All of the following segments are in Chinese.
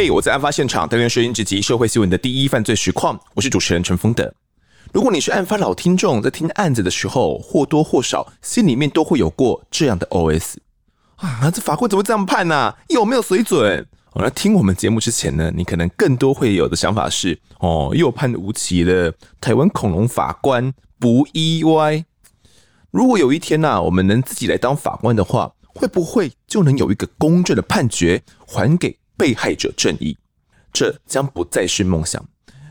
嘿，我在案发现场，单元摄影直击社会新闻的第一犯罪实况，我是主持人陈峰的。如果你是案发老听众，在听案子的时候，或多或少心里面都会有过这样的 OS 啊，这法官怎么这样判呢、啊？有没有水准？哦，那听我们节目之前呢，你可能更多会有的想法是，哦，又判无期了，台湾恐龙法官不意外。如果有一天呢、啊，我们能自己来当法官的话，会不会就能有一个公正的判决，还给被害者正义？这将不再是梦想。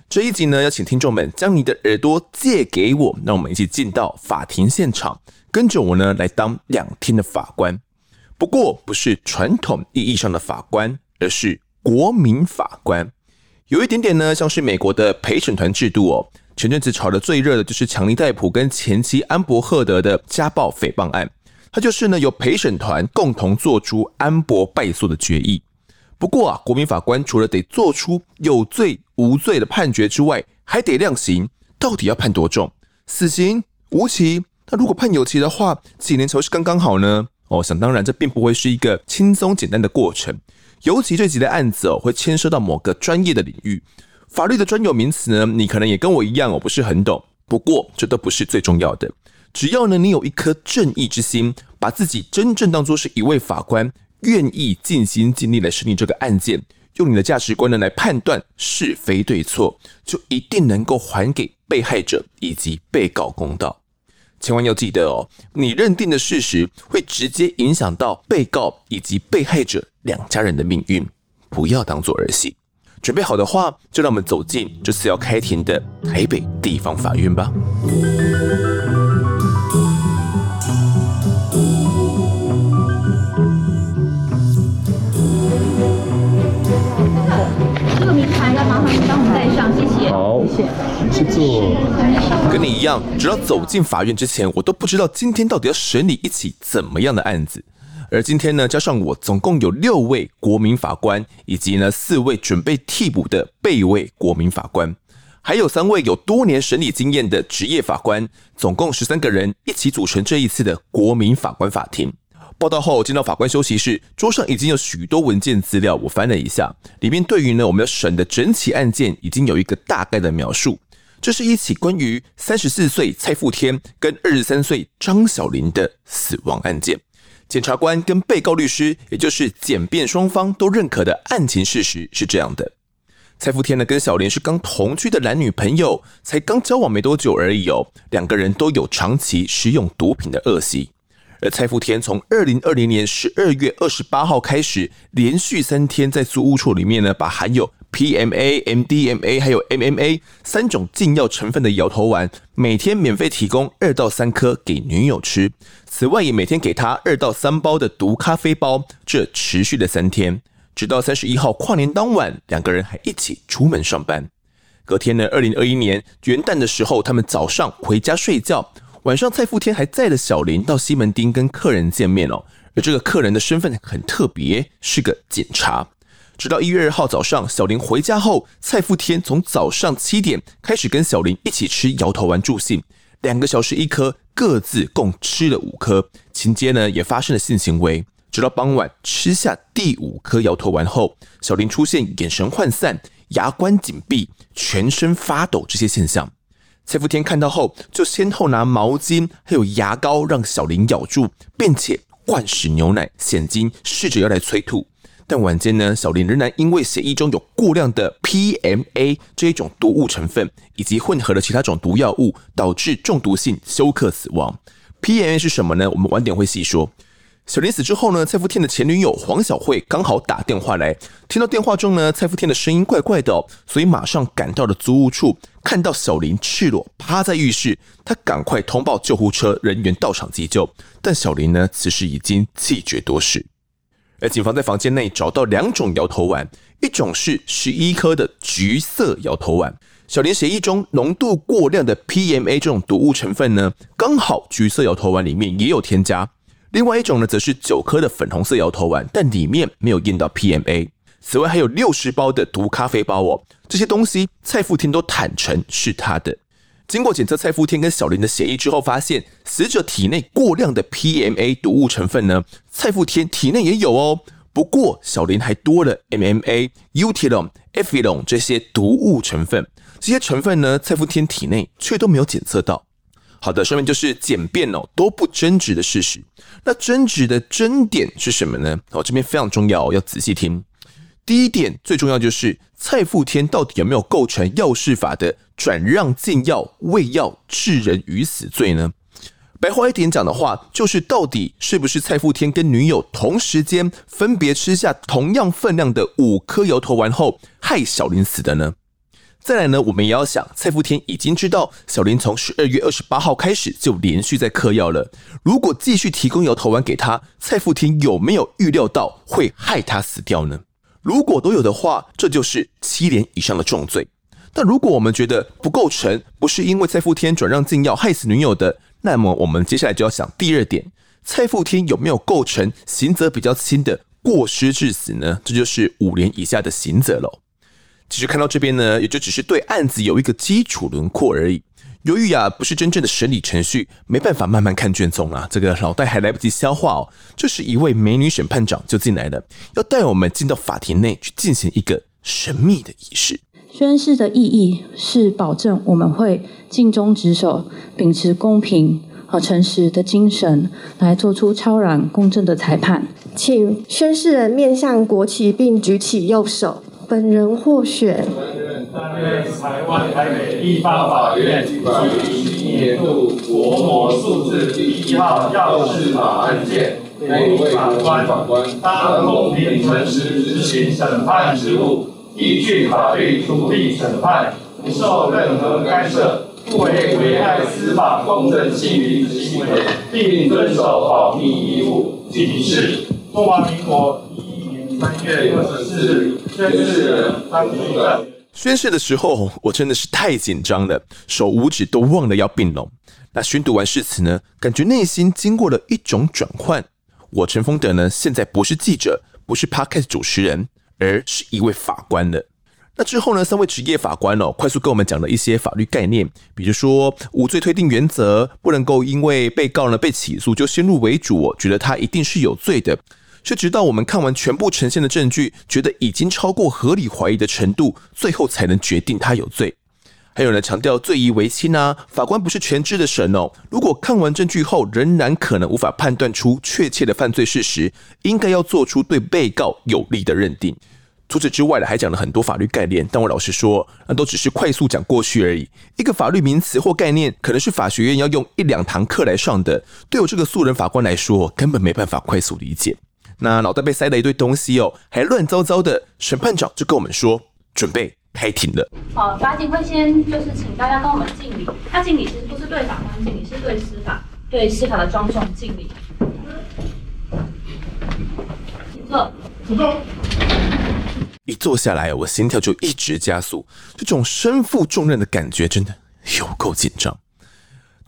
这一集呢，要请听众们将你的耳朵借给我，让我们一起进到法庭现场，跟着我呢来当两天的法官。不过，不是传统意义上的法官，而是国民法官。有一点点呢，像是美国的陪审团制度哦。前阵子炒得最热的就是强尼戴普跟前妻安博赫德的家暴诽谤案，他就是呢由陪审团共同做出安博败诉的决议。不过啊，国民法官除了得做出有罪无罪的判决之外，还得量刑，到底要判多重？死刑、无期？那如果判有期的话，几年才是刚刚好呢？哦，想当然，这并不会是一个轻松简单的过程，尤其这几类案子哦，会牵涉到某个专业的领域。法律的专有名词呢，你可能也跟我一样，我不是很懂。不过这都不是最重要的，只要呢你有一颗正义之心，把自己真正当作是一位法官，愿意尽心尽力来审理这个案件，用你的价值观呢来判断是非对错，就一定能够还给被害者以及被告公道。千万要记得哦，你认定的事实会直接影响到被告以及被害者两家人的命运，不要当做儿戏。准备好的话，就让我们走进这次要开庭的台北地方法院吧。跟你一样，直到走进法院之前，我都不知道今天到底要审理一起怎么样的案子。而今天呢，加上我，总共有六位国民法官，以及呢四位准备替补的备位国民法官，还有三位有多年审理经验的职业法官，总共十三个人一起组成这一次的国民法官法庭。报道后，进到法官休息室，桌上已经有许多文件资料，我翻了一下，里面对于呢我们要审的整起案件已经有一个大概的描述。这是一起关于三十四岁蔡富天跟二十三岁张小玲的死亡案件。检察官跟被告律师，也就是检辩双方都认可的案情事实是这样的：蔡富天呢跟小玲是刚同居的男女朋友，才刚交往没多久而已哦。两个人都有长期使用毒品的恶习，而蔡富天从二零二零年十二月二十八号开始，连续三天在租屋处里面呢，把含有 PMA、MDMA 还有 MMA 三种禁药成分的摇头丸，每天免费提供二到三颗给女友吃。此外，也每天给他二到三包的毒咖啡包。这持续了三天，直到三十一号跨年当晚，两个人还一起出门上班。隔天呢，二零二一年元旦的时候，他们早上回家睡觉，晚上蔡富天还载了小林到西门町跟客人见面哦。而这个客人的身份很特别，是个警察。直到一月二号早上，小林回家后，蔡富天从早上七点开始跟小林一起吃摇头丸助兴，两个小时一颗，各自共吃了五颗。情节呢也发生了性行为。直到傍晚吃下第五颗摇头丸后，小林出现眼神涣散、牙关紧闭、全身发抖这些现象。蔡福天看到后，就先后拿毛巾还有牙膏让小林咬住，并且灌食牛奶、现金，试着要来催吐。但晚间呢，小林仍然因为血液中有过量的 PMA 这一种毒物成分，以及混合了其他种毒药物，导致中毒性休克死亡。PMA 是什么呢？我们晚点会细说。小林死之后呢，蔡福天的前女友黄小慧刚好打电话来，听到电话中呢，蔡福天的声音怪怪的，所以马上赶到了租屋处，看到小林赤裸趴在浴室，他赶快通报救护车人员到场急救，但小林呢，此时已经气绝多时。而警方在房间内找到两种摇头丸，一种是十一颗的橘色摇头丸。小林血液中浓度过量的 PMA 这种毒物成分呢，刚好橘色摇头丸里面也有添加。另外一种呢，则是九颗的粉红色摇头丸，但里面没有验到 PMA。此外还有六十包的毒咖啡包哦，这些东西蔡富天都坦承是他的。经过检测蔡富天跟小林的血液之后，发现死者体内过量的 PMA 毒物成分呢，蔡富天体内也有哦。不过小林还多了 MMA、Utilon、Effilon 这些毒物成分，这些成分呢，蔡富天体内却都没有检测到。好的，上面就是简便哦都不争执的事实。那争执的争点是什么呢？哦，这边非常重要，要仔细听。第一点最重要就是蔡富天到底有没有构成药事法的转让禁药、喂药致人于死罪呢？白话一点讲的话，就是到底是不是蔡富天跟女友同时间分别吃下同样分量的五颗摇头丸后，害小林死的呢？再来呢，我们也要想，蔡富天已经知道小林从十二月二十八号开始就连续在嗑药了。如果继续提供摇头丸给他，蔡富天有没有预料到会害他死掉呢？如果都有的话，这就是七年以上的重罪。但如果我们觉得不构成，不是因为蔡富天转让禁药害死女友的，那么我们接下来就要想第二点：蔡富天有没有构成刑责比较轻的过失致死呢？这就是五年以下的刑责喽。其实看到这边呢，也就只是对案子有一个基础轮廓而已。由于啊不是真正的审理程序，没办法慢慢看卷宗啊，这个脑袋还来不及消化哦。这时一位美女审判长就进来了，要带我们进到法庭内去进行一个神秘的仪式。宣誓的意义是保证我们会尽忠职守，秉持公平和诚实的精神，来做出超然公正的裁判。请宣誓人面向国旗，并举起右手。本人获选。担任台湾台北地方法院第一年度国模数字第一号药事法案件国民法官，当公平诚实执行审判职务，依据法律处理审判，不受任何干涉，不为危害司法公正性命之行为，并遵守保密义务。谨示中华民国一一年三月二十四日。宣誓。宣誓的时候，我真的是太紧张了，手五指都忘了要并拢。那宣读完誓词呢，感觉内心经过了一种转换。我陈丰德呢，现在不是记者，不是 Podcast 主持人，而是一位法官了。那之后呢，三位职业法官哦，快速跟我们讲了一些法律概念，比如说无罪推定原则，不能够因为被告呢被起诉就先入为主，觉得他一定是有罪的。这直到我们看完全部呈现的证据，觉得已经超过合理怀疑的程度，最后才能决定他有罪。还有人强调罪疑为轻啊，法官不是全知的神哦。如果看完证据后仍然可能无法判断出确切的犯罪事实，应该要做出对被告有利的认定。除此之外呢，还讲了很多法律概念，但我老实说，那都只是快速讲过去而已。一个法律名词或概念，可能是法学院要用一两堂课来上的，对我这个素人法官来说，根本没办法快速理解。那脑袋被塞了一堆东西哦，还乱糟糟的。审判长就跟我们说，准备开庭了。好，法警会先就是请大家跟我们敬礼。他敬礼其实不是对法官敬礼，是对司法，对司法的庄重敬礼。请坐，请坐。一坐下来，我心跳就一直加速，这种身负重任的感觉真的有够紧张。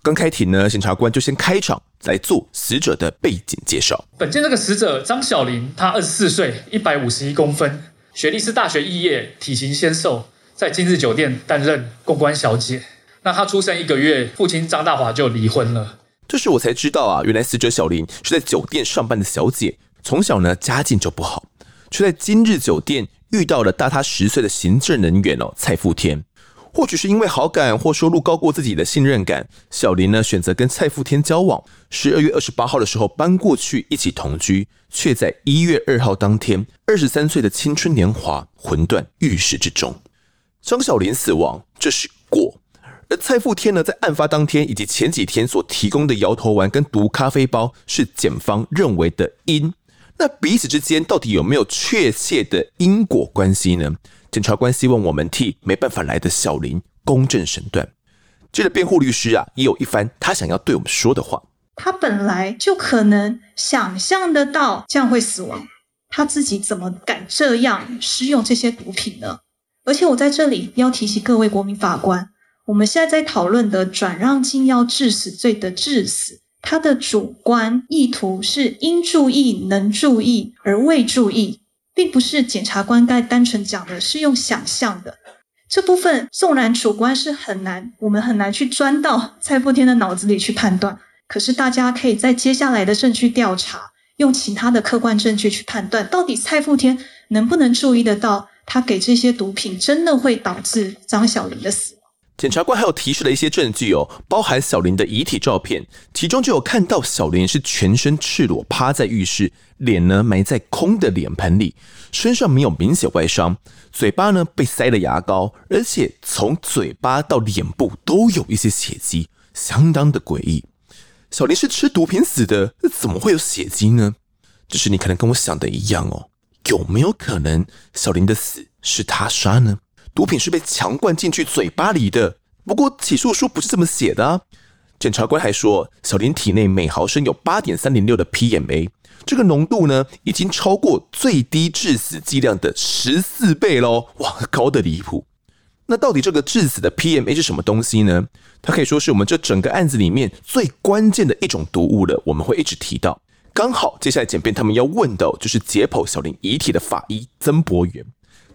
刚开庭呢，检察官就先开场来做死者的背景介绍。本件这个死者张小林，他二十四岁，一百五十一公分，学历是大学肄业，体型纤瘦，在今日酒店担任公关小姐。那他出生一个月，父亲张大华就离婚了。这时我才知道啊，原来死者小林是在酒店上班的小姐，从小呢家境就不好，却在今日酒店遇到了大他十岁的行政人员哦，蔡富天。或许是因为好感或收入高过自己的信任感，小林呢选择跟蔡富天交往。十二月二十八号的时候搬过去一起同居，却在一月二号当天，二十三岁的青春年华魂断浴室之中。张小林死亡，这是果；而蔡富天呢，在案发当天以及前几天所提供的摇头丸跟毒咖啡包，是检方认为的因。那彼此之间到底有没有确切的因果关系呢？检察官希望我们替没办法来的小林公正审断。这个辩护律师啊，也有一番他想要对我们说的话。他本来就可能想象得到这样会死亡，他自己怎么敢这样使用这些毒品呢？而且我在这里要提醒各位国民法官，我们现在在讨论的转让禁药致死罪的致死，他的主观意图是应注意、能注意而未注意。并不是检察官该单纯讲的，是用想象的这部分，纵然主观是很难，我们很难去钻到蔡富天的脑子里去判断。可是大家可以在接下来的证据调查用其他的客观证据去判断，到底蔡富天能不能注意得到，他给这些毒品真的会导致张小玲的死。检察官还有提示了一些证据哦，包含小林的遗体照片，其中就有看到小林是全身赤裸趴在浴室，脸呢埋在空的脸盆里，身上没有明显外伤，嘴巴呢被塞了牙膏，而且从嘴巴到脸部都有一些血迹，相当的诡异。小林是吃毒品死的，怎么会有血迹呢？就是你可能跟我想的一样哦，有没有可能小林的死是他杀呢？毒品是被强灌进去嘴巴里的，不过起诉书不是这么写的啊。检察官还说，小林体内每毫升有八点三零六的 PMA，这个浓度呢已经超过最低致死剂量的十四倍喽，哇，高得离谱。那到底这个致死的 PMA 是什么东西呢？它可以说是我们这整个案子里面最关键的一种毒物了，我们会一直提到。刚好接下来检辩他们要问的就是解剖小林遗体的法医曾博元。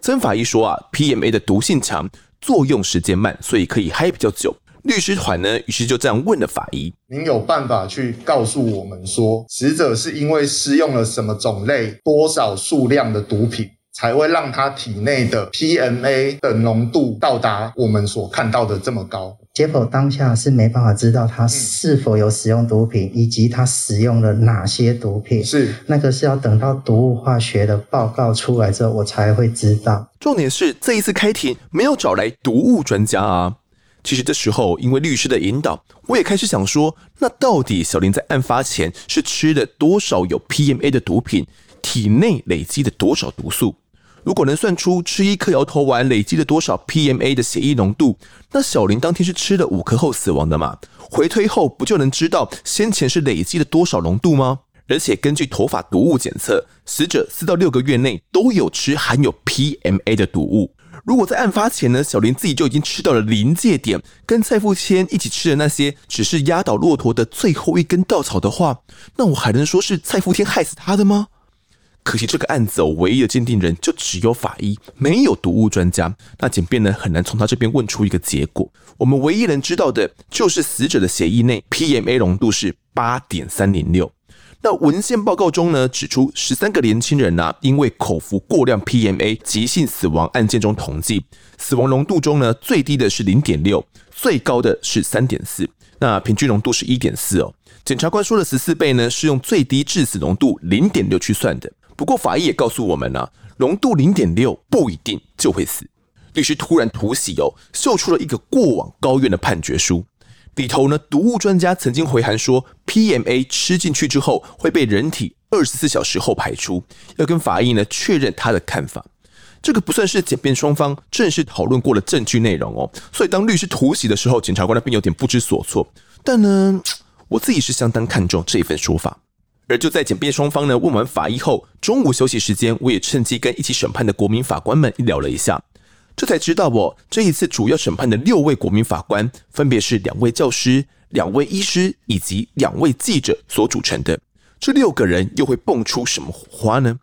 曾法医说啊，PMA 的毒性强，作用时间慢，所以可以嗨比较久。律师团呢，于是就这样问了法医：“您有办法去告诉我们说，死者是因为施用了什么种类、多少数量的毒品，才会让他体内的 PMA 的浓度到达我们所看到的这么高？”解剖当下是没办法知道他是否有使用毒品，以及他使用了哪些毒品。是那个是要等到毒物化学的报告出来之后，我才会知道。重点是这一次开庭没有找来毒物专家啊。其实这时候，因为律师的引导，我也开始想说，那到底小林在案发前是吃了多少有 PMA 的毒品，体内累积的多少毒素？如果能算出吃一颗摇头丸累积了多少 PMA 的血液浓度，那小林当天是吃了五颗后死亡的嘛？回推后不就能知道先前是累积了多少浓度吗？而且根据头发毒物检测，死者四到六个月内都有吃含有 PMA 的毒物。如果在案发前呢，小林自己就已经吃到了临界点，跟蔡富谦一起吃的那些只是压倒骆驼的最后一根稻草的话，那我还能说是蔡富谦害死他的吗？可惜这个案子哦，唯一的鉴定人就只有法医，没有毒物专家。那检辩呢，很难从他这边问出一个结果。我们唯一能知道的就是死者的血液内 PMA 浓度是八点三零六。那文献报告中呢，指出十三个年轻人呢、啊，因为口服过量 PMA 急性死亡案件中统计，死亡浓度中呢，最低的是零点六，最高的是三点四，那平均浓度是一点四哦。检察官说的十四倍呢，是用最低致死浓度零点六去算的。不过法医也告诉我们呢、浓度零点六不一定就会死。律师突然突袭哦，秀出了一个过往高院的判决书，里头呢，毒物专家曾经回函说，PMA 吃进去之后会被人体二十四小时后排出，要跟法医呢确认他的看法。这个不算是检辩双方正式讨论过的证据内容哦，所以当律师突袭的时候，检察官那边有点不知所措。但呢，我自己是相当看重这一份说法。而就在检辩双方呢问完法医后，中午休息时间，我也趁机跟一起审判的国民法官们聊了一下，这才知道哦，这一次主要审判的六位国民法官，分别是两位教师、两位医师以及两位记者所组成的。这六个人又会蹦出什么火花呢？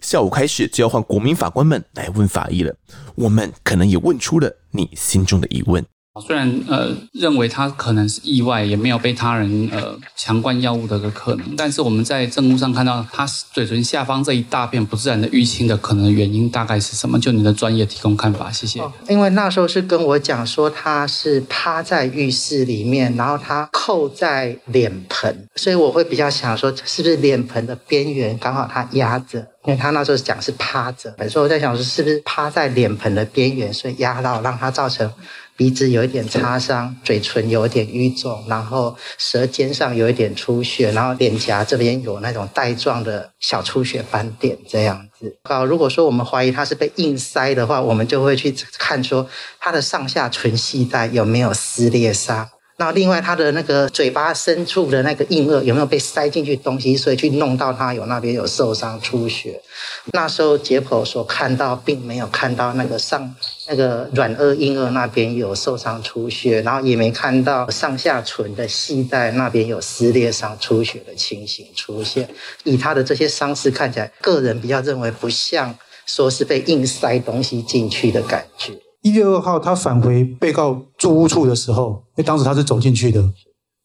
下午开始就要换国民法官们来问法医了，我们可能也问出了你心中的疑问。虽然呃认为他可能是意外，也没有被他人呃强灌药物的个可能，但是我们在证物上看到他嘴唇下方这一大片不自然的淤青的可能原因大概是什么？就你的专业提供看法，谢谢。因为那时候是跟我讲说他是趴在浴室里面，然后他扣在脸盆，所以我会比较想说是不是脸盆的边缘刚好他压着，因为他那时候讲是趴着，所以我在想说是不是趴在脸盆的边缘，所以压到让他造成。鼻子有一点擦伤，嘴唇有一点淤肿，然后舌尖上有一点出血，然后脸颊这边有那种带状的小出血斑点，这样子。好，如果说我们怀疑他是被硬塞的话，我们就会去看说他的上下唇系带有没有撕裂伤。那另外，他的那个嘴巴深处的那个硬腭有没有被塞进去东西，所以去弄到他有那边有受伤出血。那时候解剖所看到，并没有看到那个上那个软腭硬腭那边有受伤出血，然后也没看到上下唇的系带那边有撕裂伤出血的情形出现。以他的这些伤势看起来，个人比较认为不像说是被硬塞东西进去的感觉。一月二号，他返回被告住屋处的时候，因为当时他是走进去的，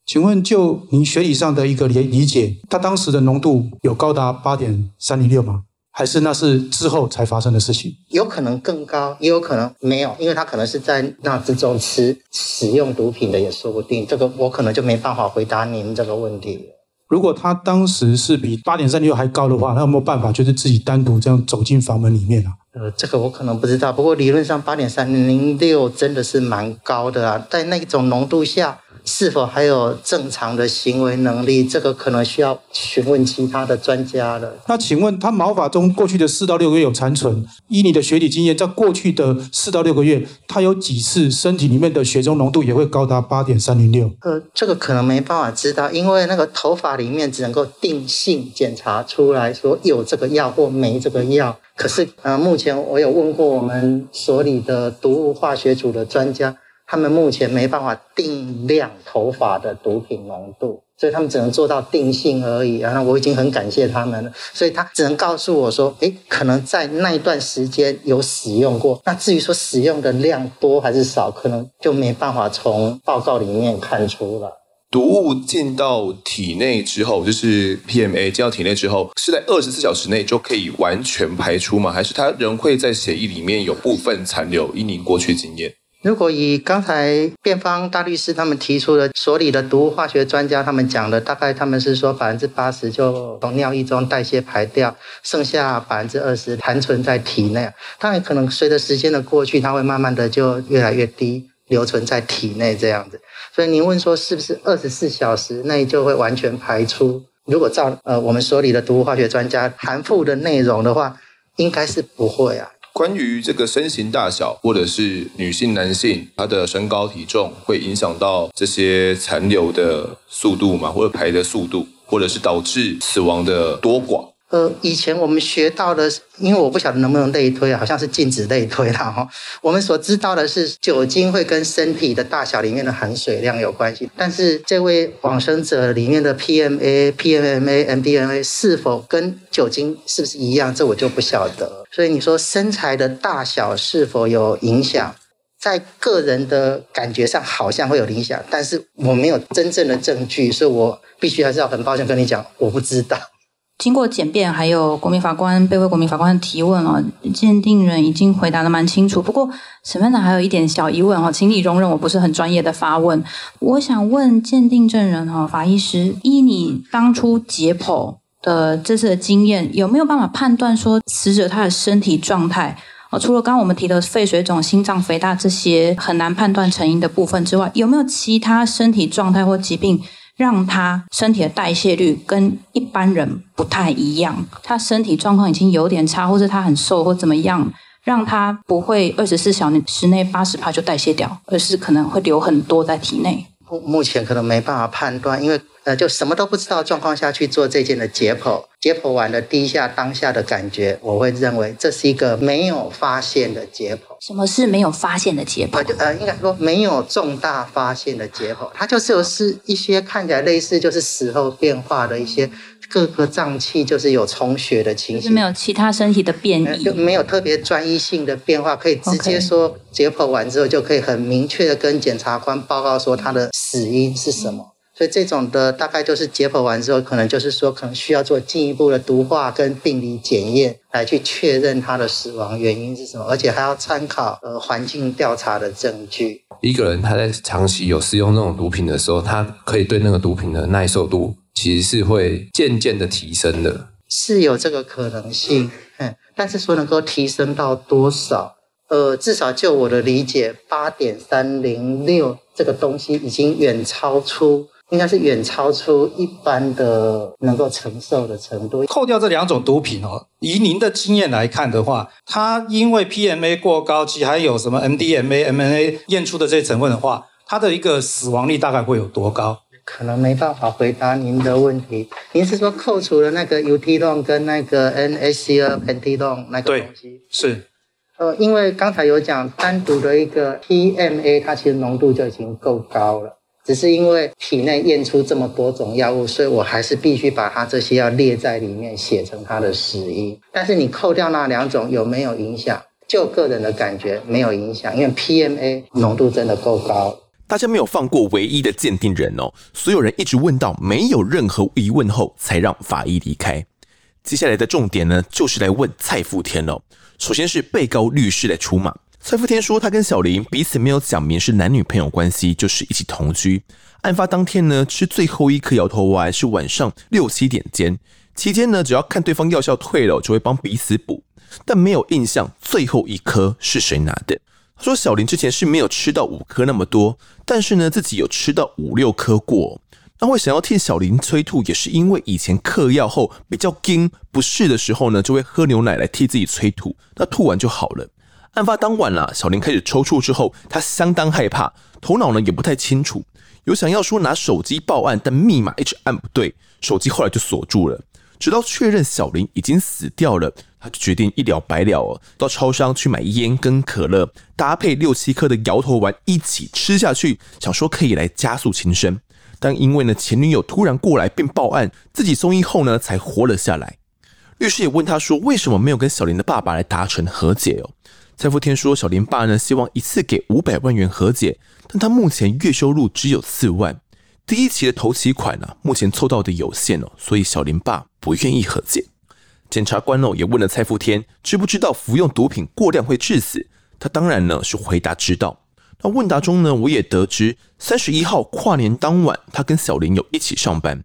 请问就您学理上的一个理理解，他当时的浓度有高达八点三零六吗？还是那是之后才发生的事情？有可能更高，也有可能没有，因为他可能是在那之中吃使用毒品的，也说不定。这个我可能就没办法回答您这个问题。如果他当时是比八点三六还高的话，他有没有办法就是自己单独这样走进房门里面啊？呃，这个我可能不知道。不过理论上八点三零六真的是蛮高的啊，在那种浓度下。是否还有正常的行为能力？这个可能需要询问其他的专家了。那请问他毛发中过去的四到六个月有残存？以你的学理经验，在过去的四到六个月，他有几次身体里面的血中浓度也会高达八点三零六？呃，这个可能没办法知道，因为那个头发里面只能够定性检查出来说有这个药或没这个药。可是呃，目前我有问过我们所里的毒物化学组的专家。他们目前没办法定量头发的毒品浓度，所以他们只能做到定性而已。然后我已经很感谢他们了，所以他只能告诉我说：“诶，可能在那一段时间有使用过。那至于说使用的量多还是少，可能就没办法从报告里面看出了。”毒物进到体内之后，就是 PMA 进到体内之后，是在二十四小时内就可以完全排出吗？还是它仍会在血液里面有部分残留？以您过去经验。如果以刚才辩方大律师他们提出的所里的毒物化学专家他们讲的，大概他们是说百分之八十就从尿液中代谢排掉，剩下百分之二十残存在体内。当然可能随着时间的过去，它会慢慢的就越来越低，留存在体内这样子。所以您问说是不是二十四小时内就会完全排出？如果照呃我们所里的毒物化学专家函附的内容的话，应该是不会啊。关于这个身形大小，或者是女性、男性，他的身高体重，会影响到这些残留的速度吗？或者排的速度，或者是导致死亡的多寡？呃，以前我们学到的，因为我不晓得能不能类推，好像是禁止类推了哈。我们所知道的是，酒精会跟身体的大小里面的含水量有关系。但是这位往生者里面的 PMA、PMMA、MDMA 是否跟酒精是不是一样，这我就不晓得。所以你说身材的大小是否有影响，在个人的感觉上好像会有影响，但是我没有真正的证据，所以我必须还是要很抱歉跟你讲，我不知道。经过简辩，还有国民法官、备位国民法官的提问哦，鉴定人已经回答得蛮清楚。不过审判长还有一点小疑问哦，请你容忍我不是很专业的发问。我想问鉴定证人哈，法医师，依你当初解剖的这次的经验，有没有办法判断说死者他的身体状态？哦，除了刚刚我们提的肺水肿、心脏肥大这些很难判断成因的部分之外，有没有其他身体状态或疾病？让他身体的代谢率跟一般人不太一样，他身体状况已经有点差，或者他很瘦或怎么样，让他不会二十四小时内八十帕就代谢掉，而是可能会留很多在体内。目前可能没办法判断，因为呃，就什么都不知道状况下去做这件的解剖，解剖完了第一下当下的感觉，我会认为这是一个没有发现的解剖。什么是没有发现的解剖？呃，应该说没有重大发现的解剖，它就是有是一些看起来类似就是死后变化的一些各个脏器就是有充血的情形，就是没有其他身体的变异，就没有特别专一性的变化，可以直接说解剖完之后就可以很明确的跟检察官报告说他的死因是什么。嗯所以这种的大概就是解剖完之后，可能就是说，可能需要做进一步的毒化跟病理检验，来去确认他的死亡原因是什么，而且还要参考呃环境调查的证据。一个人他在长期有使用那种毒品的时候，他可以对那个毒品的耐受度其实是会渐渐的提升的，是有这个可能性。嗯，但是说能够提升到多少？呃，至少就我的理解，八点三零六这个东西已经远超出。应该是远超出一般的能够承受的程度。扣掉这两种毒品哦，以您的经验来看的话，它因为 PMA 过高，其还有什么 MDMA、MNA 验出的这些成分的话，它的一个死亡率大概会有多高？可能没办法回答您的问题。您是说扣除了那个 Utilon 跟那个 N-Acetylpentadone 那个东西？对，是。呃，因为刚才有讲单独的一个 PMA，它其实浓度就已经够高了。只是因为体内验出这么多种药物，所以我还是必须把它这些要列在里面，写成它的死因。但是你扣掉那两种有没有影响？就个人的感觉没有影响，因为 PMA 浓度真的够高。大家没有放过唯一的鉴定人哦，所有人一直问到没有任何疑问后，才让法医离开。接下来的重点呢，就是来问蔡富天哦。首先是被告律师来出马，蔡福天说他跟小林彼此没有讲明是男女朋友关系，就是一起同居。案发当天呢，吃最后一颗摇头丸是晚上六七点间，期间呢，只要看对方药效退了，就会帮彼此补，但没有印象最后一颗是谁拿的。他说小林之前是没有吃到五颗那么多，但是呢，自己有吃到五六颗过。那会想要替小林催吐，也是因为以前嗑药后比较惊不适的时候呢，就会喝牛奶来替自己催吐，那吐完就好了。案发当晚啦，小林开始抽搐之后，他相当害怕，头脑呢也不太清楚，有想要说拿手机报案，但密码一直按不对，手机后来就锁住了。直到确认小林已经死掉了，他就决定一了百了哦，到超商去买烟跟可乐，搭配六七颗的摇头丸一起吃下去，想说可以来加速轻生。但因为呢前女友突然过来并报案，自己送医后呢才活了下来。律师也问他说，为什么没有跟小林的爸爸来达成和解哦？蔡富天说，小林爸呢希望一次给五百万元和解，但他目前月收入只有四万。第一期的头期款呢、目前凑到的有限哦，所以小林爸不愿意和解。检察官哦也问了蔡富天，知不知道服用毒品过量会致死？他当然呢是回答知道。那问答中呢，我也得知三十一号跨年当晚，他跟小林有一起上班。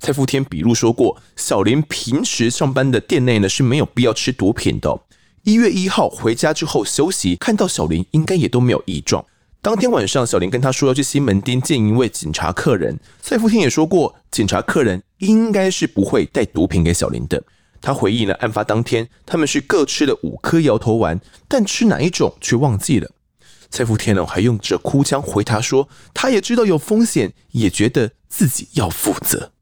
蔡富天笔录说过，小林平时上班的店内呢是没有必要吃毒品的。一月一号回家之后休息，看到小林应该也都没有异状。当天晚上，小林跟他说要去西门町见一位警察客人。蔡福天也说过，警察客人应该是不会带毒品给小林的。他回忆呢，案发当天他们是各吃了五颗摇头丸，但吃哪一种却忘记了。蔡福天呢，还用着哭腔回答说，他也知道有风险，也觉得自己要负责。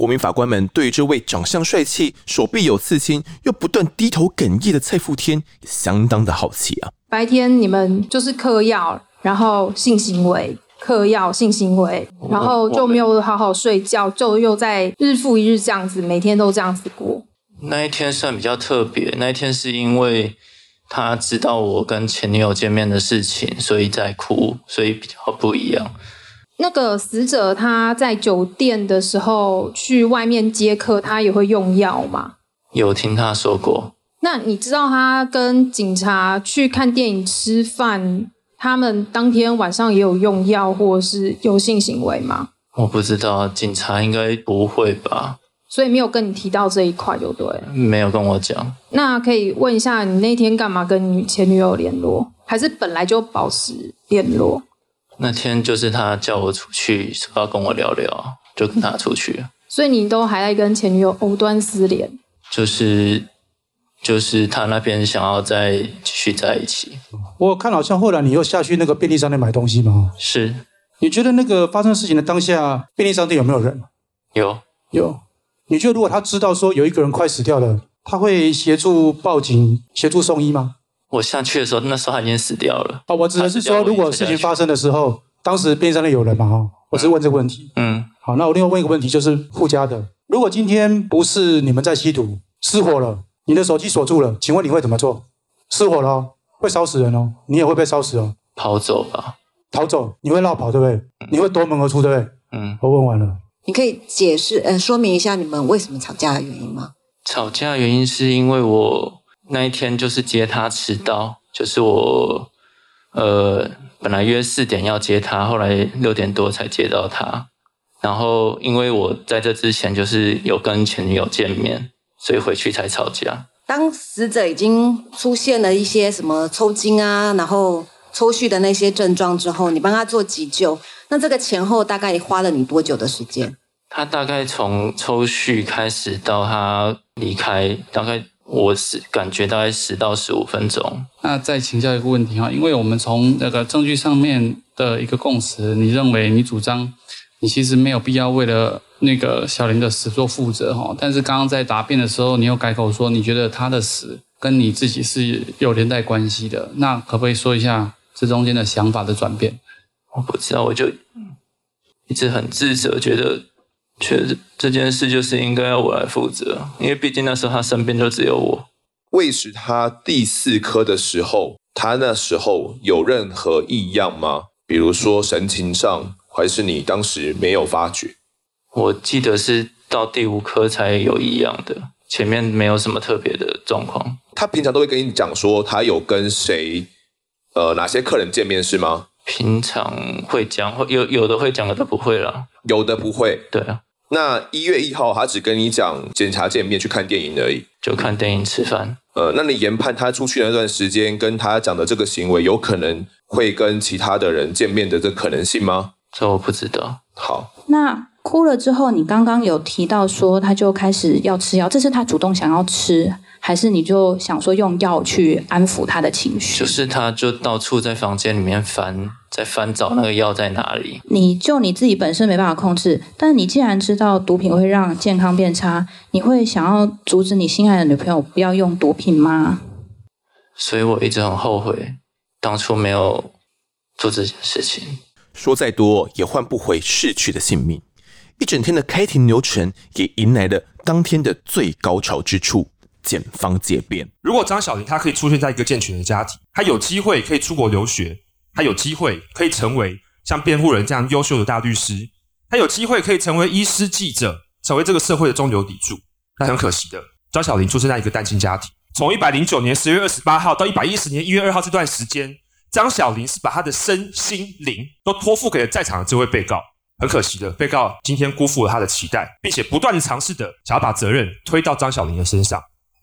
国民法官们对于这位长相帅气、手臂有刺青又不断低头哽咽的蔡富天，相当的好奇啊。白天你们就是嗑药。然后性行为、嗑药、性行为，然后就没有好好睡觉，就又在日复一日这样子，每天都这样子过。那一天算比较特别，那一天是因为他知道我跟前女友见面的事情，所以在哭，所以比较不一样。那个死者他在酒店的时候去外面接客，他也会用药吗？有听他说过。那你知道他跟警察去看电影、吃饭？他们当天晚上也有用药或是有性行为吗？我不知道，警察应该不会吧。所以没有跟你提到这一块就对了。没有跟我讲。那可以问一下，你那天干嘛跟你前女友联络？还是本来就保持联络？那天就是他叫我出去，说要跟我聊聊，就跟他出去。所以你都还在跟前女友藕断丝连？就是。就是他那边想要再继续在一起。我看好像后来你又下去那个便利商店买东西吗？是。你觉得那个发生事情的当下，便利商店有没有人？有，有。你觉得如果他知道说有一个人快死掉了，他会协助报警、协助送医吗？我下去的时候，那时候他已经死掉了。哦，我指的是说，如果事情发生的时候，当时便利商店有人嘛？哈，我是问这个问题。嗯。好，那我另外问一个问题，就是附加的，如果今天不是你们在吸毒，失火了。你的手机锁住了，请问你会怎么做？失火了哦，会烧死人哦，你也会被烧死哦。跑走吧，逃走，你会绕跑对不对？嗯、你会夺门而出对不对？嗯，我问完了。你可以解释呃说明一下你们为什么吵架的原因吗？吵架的原因是因为我那一天就是接他迟到，就是我呃本来约四点要接他，后来六点多才接到他。然后因为我在这之前就是有跟前女友见面。所以回去才吵架。当死者已经出现了一些什么抽筋啊，然后抽搐的那些症状之后，你帮他做急救，那这个前后大概花了你多久的时间？他大概从抽搐开始到他离开，大概我是感觉大概十到十五分钟。那再请教一个问题哈，因为我们从那个证据上面的一个共识，你认为你主张你其实没有必要为了。那个小林的死做负责哈，但是刚刚在答辩的时候，你又改口说你觉得他的死跟你自己是有连带关系的，那可不可以说一下这中间的想法的转变？我不知道，我就一直很自责，觉得觉得这件事就是应该要我来负责，因为毕竟那时候他身边就只有我。喂食他第四颗的时候，他那时候有任何异样吗？比如说神情上，还是你当时没有发觉？我记得是到第五颗才有异样的，前面没有什么特别的状况。他平常都会跟你讲说他有跟谁，呃，哪些客人见面是吗？平常会讲，会有有的会讲，有的不会啦。有的不会。对啊。那一月一号，他只跟你讲检查见面去看电影而已，就看电影吃饭。呃，那你研判他出去那段时间跟他讲的这个行为，有可能会跟其他的人见面的这可能性吗？这我不知道。好，那哭了之后，你刚刚有提到说他就开始要吃药，这是他主动想要吃，还是你就想说用药去安抚他的情绪？就是他就到处在房间里面翻。在翻找那个药在哪里？你就你自己本身没办法控制，但你既然知道毒品会让健康变差，你会想要阻止你心爱的女朋友不要用毒品吗？所以我一直很后悔当初没有做这件事情。说再多也换不回逝去的性命。一整天的开庭流程也迎来了当天的最高潮之处——检方解辩。如果张小玲她可以出现在一个健全的家庭，她有机会可以出国留学。他有机会可以成为像辩护人这样优秀的大律师，他有机会可以成为医师、记者，成为这个社会的中流砥柱。那很可惜的，张小玲出生在一个单亲家庭。从一百零九年十月二十八号到一百一十年一月二号这段时间，张小玲是把她的身心灵都托付给了在场的这位被告。很可惜的，被告今天辜负了他的期待，并且不断的尝试的想要把责任推到张小玲的身上。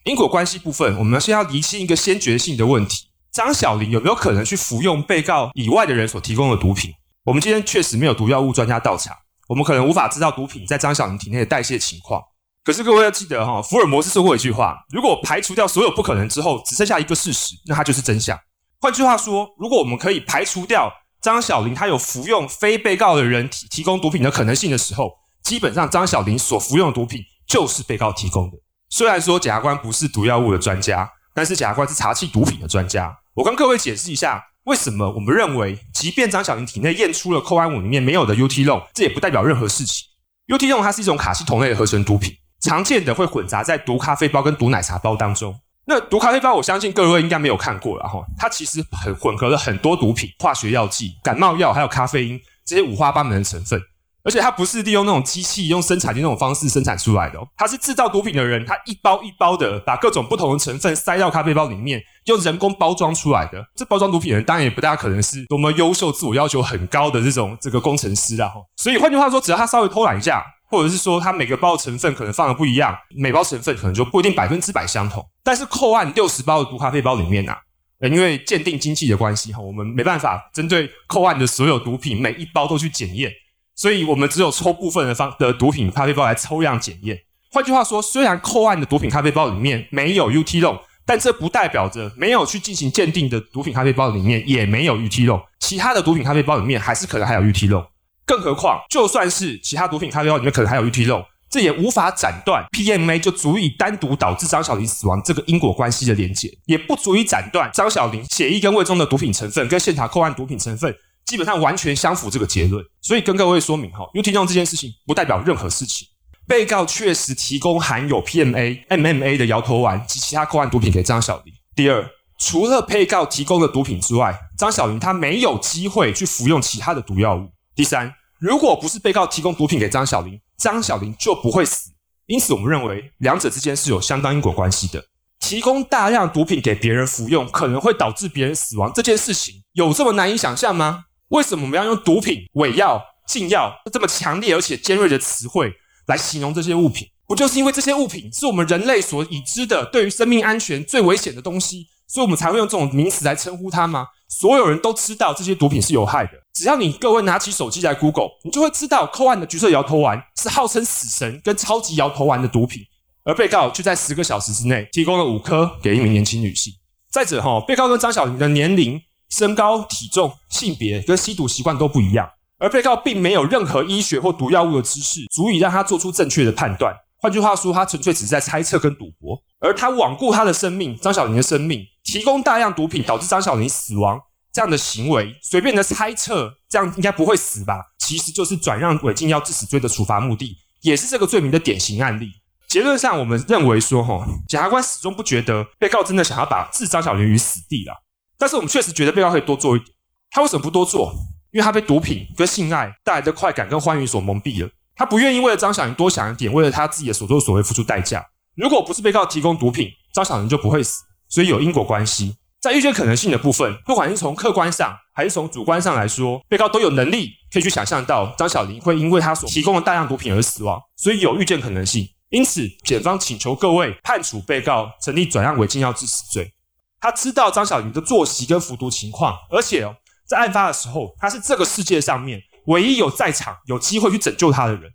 因果关系部分，我们先要厘清一个先决性的问题。张小玲有没有可能去服用被告以外的人所提供的毒品？我们今天确实没有毒药物专家到场，我们可能无法知道毒品在张小玲体内的代谢情况。可是各位要记得哈，福尔摩斯说过一句话：如果排除掉所有不可能之后，只剩下一个事实，那它就是真相。换句话说，如果我们可以排除掉张小玲她有服用非被告的人提提供毒品的可能性的时候，基本上张小玲所服用的毒品就是被告提供的。虽然说检察官不是毒药物的专家，但是检察官是查缉毒品的专家。我跟各位解释一下，为什么我们认为，即便张小玲体内验出了扣案五里面没有的 U T l o n 这也不代表任何事情。U T l o n 它是一种卡西酮类的合成毒品，常见的会混杂在毒咖啡包跟毒奶茶包当中。那毒咖啡包，我相信各位应该没有看过了哈，它其实很混合了很多毒品、化学药剂、感冒药，还有咖啡因这些五花八门的成分。而且它不是利用那种机器用生产的那种方式生产出来的哦，它是制造毒品的人，他一包一包的把各种不同的成分塞到咖啡包里面，用人工包装出来的。这包装毒品的人当然也不大可能是多么优秀、自我要求很高的这种这个工程师啦。所以换句话说，只要他稍微偷懒一下，或者是说他每个包的成分可能放的不一样，每包成分可能就不一定百分之百相同。但是扣案六十包的毒咖啡包里面啊，因为鉴定经济的关系哈，我们没办法针对扣案的所有毒品每一包都去检验。所以我们只有抽部分的方的毒品咖啡包来抽样检验。换句话说，虽然扣案的毒品咖啡包里面没有 UT-Long，但这不代表着没有去进行鉴定的毒品咖啡包里面也没有 UT-Long。其他的毒品咖啡包里面还是可能还有 UT-Long。更何况，就算是其他毒品咖啡包里面可能还有 UT-Long，这也无法斩断 PMA 就足以单独导致张小玲死亡这个因果关系的连结，也不足以斩断张小玲血液跟胃中的毒品成分跟现场扣案毒品成分。基本上完全相符这个结论，所以跟各位说明哈，UT-Long 这件事情不代表任何事情。被告确实提供含有 PMA、MMA 的摇头丸及其他扣案毒品给张小玲。第二，除了被告提供的毒品之外，张小玲她没有机会去服用其他的毒药物。第三，如果不是被告提供毒品给张小玲，张小玲就不会死。因此，我们认为两者之间是有相当因果关系的。提供大量毒品给别人服用，可能会导致别人死亡，这件事情有这么难以想象吗？为什么我们要用毒品、伪药、禁药这么强烈而且尖锐的词汇来形容这些物品？不就是因为这些物品是我们人类所已知的对于生命安全最危险的东西，所以我们才会用这种名词来称呼它吗？所有人都知道这些毒品是有害的，只要你各位拿起手机来 Google，你就会知道扣案的橘色摇头丸是号称死神跟超级摇头丸的毒品，而被告却在十个小时之内提供了五颗给一名年轻女性。再者哈，被告跟张小玲的年龄。身高、体重、性别跟吸毒习惯都不一样，而被告并没有任何医学或毒药物的知识，足以让他做出正确的判断。换句话说，他纯粹只是在猜测跟赌博。而他罔顾他的生命，张小玲的生命，提供大量毒品导致张小玲死亡这样的行为，随便的猜测，这样应该不会死吧？其实就是转让违禁药致死罪的处罚目的，也是这个罪名的典型案例。结论上，我们认为说，哈，检察官始终不觉得被告真的想要把置张小玲于死地了。但是我们确实觉得被告可以多做一点。他为什么不多做？因为他被毒品跟性爱带来的快感跟欢愉所蒙蔽了。他不愿意为了张小玲多想一点，为了他自己的所作所为付出代价。如果不是被告提供毒品，张小玲就不会死。所以有因果关系。在预见可能性的部分，不管是从客观上还是从主观上来说，被告都有能力可以去想象到张小玲会因为他所提供的大量毒品而死亡，所以有预见可能性。因此，检方请求各位判处被告成立转让违禁药致死罪。他知道张小玲的作息跟服毒情况，而且，在案发的时候，他是这个世界上面唯一有在场、有机会去拯救他的人，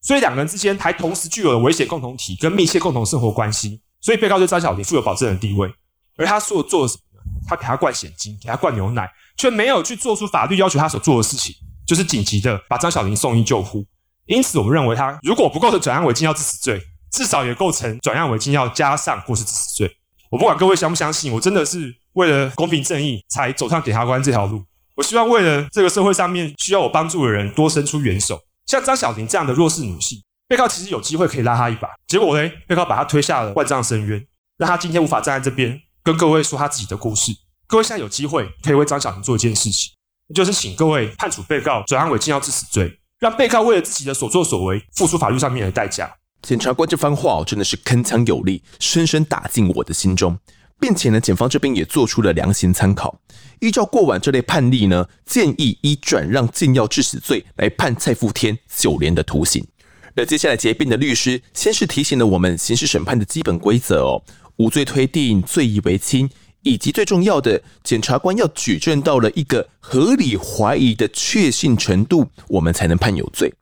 所以两个人之间还同时具有了危险共同体跟密切共同生活关系，所以被告对张小玲负有保证人的地位。而他所做的什么呢？他给他灌蚬精，给他灌牛奶，却没有去做出法律要求他所做的事情，就是紧急的把张小玲送医救护。因此，我们认为他如果不构成转让违禁药致死罪，至少也构成转让违禁药加上过失致死罪。我不管各位相不相信，我真的是为了公平正义才走上检察官这条路。我希望为了这个社会上面需要我帮助的人多伸出援手。像张小玲这样的弱势女性，被告其实有机会可以拉她一把，结果呢，被告把她推下了万丈深渊，让她今天无法站在这边跟各位说她自己的故事。各位现在有机会可以为张小玲做一件事情，那就是请各位判处被告转让违禁药致死罪，让被告为了自己的所作所为付出法律上面的代价。检察官这番话真的是铿锵有力，深深打进我的心中，并且呢，检方这边也做出了量刑参考。依照过往这类判例呢，建议以转让禁药致死罪来判蔡富天九年的徒刑。而接下来结辩的律师先是提醒了我们刑事审判的基本规则哦，无罪推定、罪疑为轻，以及最重要的，检察官要举证到了一个合理怀疑的确信程度，我们才能判有罪。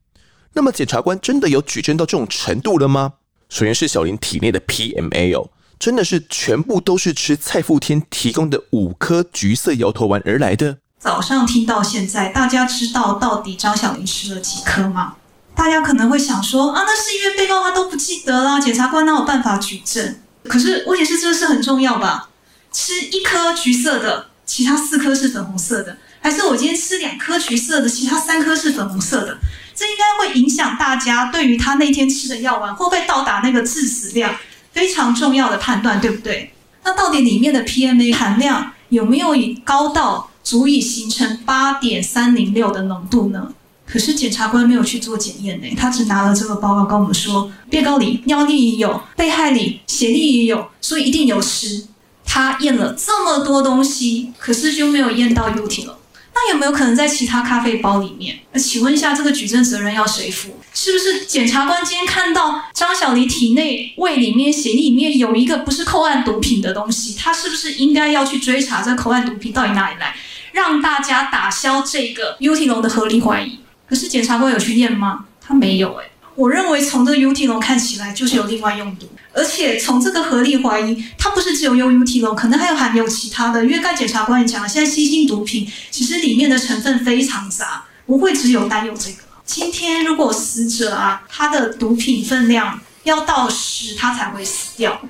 那么检察官真的有举证到这种程度了吗？首先是小林体内的 PMA 哦，真的是全部都是吃蔡富天提供的五颗橘色摇头丸而来的。早上听到现在，大家知道到底张小林吃了几颗吗？大家可能会想说啊，那是因为被告他都不记得啦，检察官哪有办法举证？可是问题是这个是很重要吧？吃一颗橘色的，其他四颗是粉红色的，还是我今天吃两颗橘色的，其他三颗是粉红色的？这应该会影响大家对于他那天吃的药丸会不会到达那个致死量非常重要的判断，对不对？那到底里面的 PMA 含量有没有以高到足以形成八点三零六的浓度呢？可是检察官没有去做检验呢，他只拿了这个报告跟我们说，被告里尿液也有，被害里血液也有，所以一定有吃。他验了这么多东西，可是就没有验到 UT 了。那有没有可能在其他咖啡包里面？那请问一下，这个举证责任要谁负？是不是检察官今天看到张小黎体内胃里面、血里面有一个不是扣案毒品的东西，他是不是应该要去追查这个扣案毒品到底哪里来，让大家打消这个 UT 龙的合理怀疑？可是检察官有去验吗？他没有哎、我认为从这个 UT 龙看起来就是有另外用途，而且从这个合理怀疑，它不是只有用 UT 龙，可能还有含有其他的。因为刚才检察官也讲了，现在新兴毒品其实里面的成分非常杂，不会只有单有这个。今天如果死者啊，他的毒品分量要到十，他才会死掉。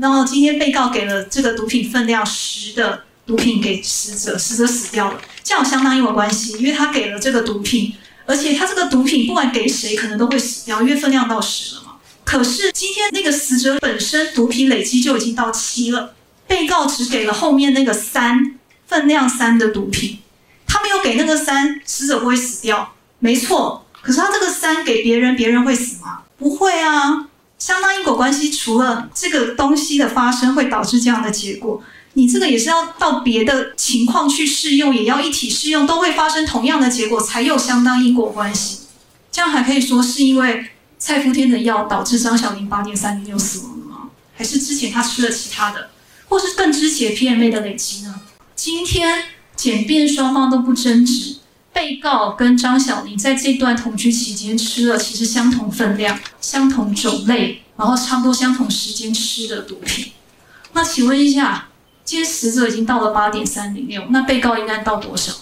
然后今天被告给了这个毒品分量十的毒品给死者，死者死掉了，这样相当有关系，因为他给了这个毒品。而且他这个毒品不管给谁，可能都会死掉，因为分量到十了嘛。可是今天那个死者本身毒品累积就已经到七了，被告只给了后面那个三分量三的毒品，他没有给那个三，死者不会死掉，没错。可是他这个三给别人，别人会死吗？不会啊。相当因果关系，除了这个东西的发生会导致这样的结果。你这个也是要到别的情况去适用，也要一体适用，都会发生同样的结果，才有相当因果关系。这样还可以说是因为蔡福天的药导致张小玲八点三零六死亡了吗？还是之前他吃了其他的，或是更之前 PMA 的累积呢？今天检辩双方都不争执，被告跟张小玲在这段同居期间吃了其实相同分量、相同种类，然后差不多相同时间吃的毒品。那请问一下？今天死者已经到了八点三零六，那被告应该到多少？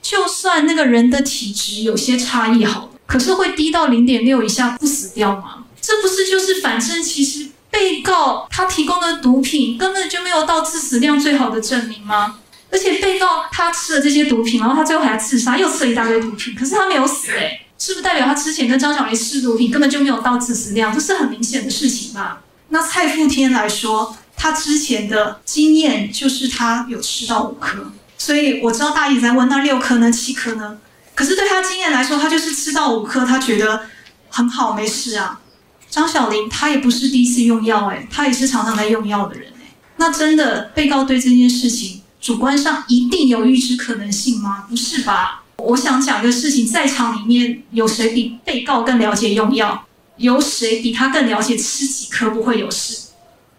就算那个人的体质有些差异好了，可是会低到零点六以下不死掉吗？这不是就是反正其实被告他提供的毒品根本就没有到致死量最好的证明吗？而且被告他吃了这些毒品，然后他最后还要自杀，又吃了一大堆毒品，可是他没有死诶、欸，是不是代表他之前跟张小雷吃毒品根本就没有到致死量？这是很明显的事情吧？那蔡富天来说。他之前的经验就是他有吃到五颗，所以我知道大爷在问，那六颗呢？七颗呢？可是对他经验来说，他就是吃到五颗，他觉得很好，没事啊。张小玲她也不是第一次用药，诶，她也是常常在用药的人，诶。那真的被告对这件事情主观上一定有预知可能性吗？不是吧？我想讲一个事情，在场里面有谁比被告更了解用药？有谁比他更了解吃几颗不会有事？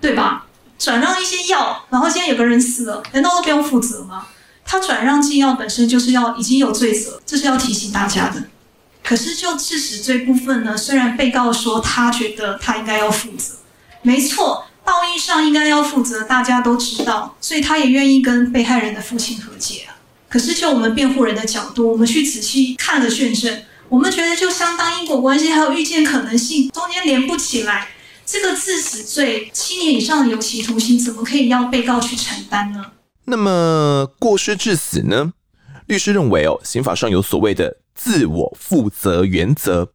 对吧？转让一些药，然后现在有个人死了，难道都不用负责吗？他转让禁药本身就是要已经有罪责，这是要提醒大家的。可是就致死罪部分呢，虽然被告说他觉得他应该要负责，没错，道义上应该要负责，大家都知道，所以他也愿意跟被害人的父亲和解啊。可是就我们辩护人的角度，我们去仔细看了卷证，我们觉得就相当因果关系，还有预见可能性，中间连不起来。这个致死罪七年以上的有期徒刑，怎么可以要被告去承担呢？那么过失致死呢？律师认为哦，刑法上有所谓的自我负责原则。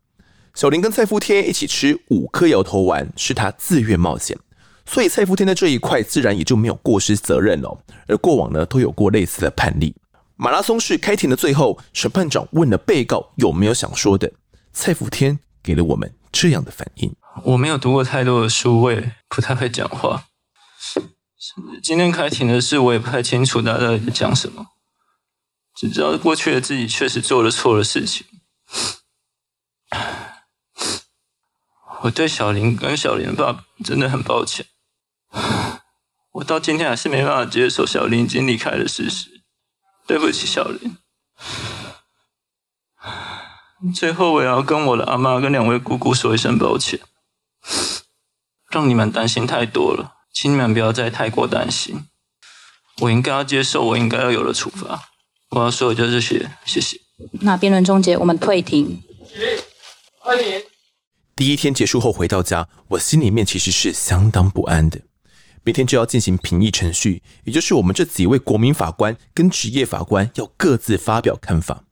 小林跟蔡富天一起吃五颗摇头丸，是他自愿冒险，所以蔡富天的这一块自然也就没有过失责任了。而过往呢，都有过类似的判例。马拉松式开庭的最后，审判长问了被告有没有想说的，蔡富天给了我们这样的反应。我没有读过太多的书，我也不太会讲话。今天开庭的事，我也不太清楚大家在讲什么，只知道过去的自己确实做了错的事情。我对小林跟小林的爸爸真的很抱歉，我到今天还是没办法接受小林已经离开的事实。对不起，小林。最后，我也要跟我的阿妈跟两位姑姑说一声抱歉。让你们担心太多了，请你们不要再太过担心。我应该要接受我应该要有的处罚。我要说的就这些，谢谢。那辩论终结，我们退庭。欢迎。第一天结束后回到家，我心里面其实是相当不安的。明天就要进行评议程序，也就是我们这几位国民法官跟职业法官要各自发表看法。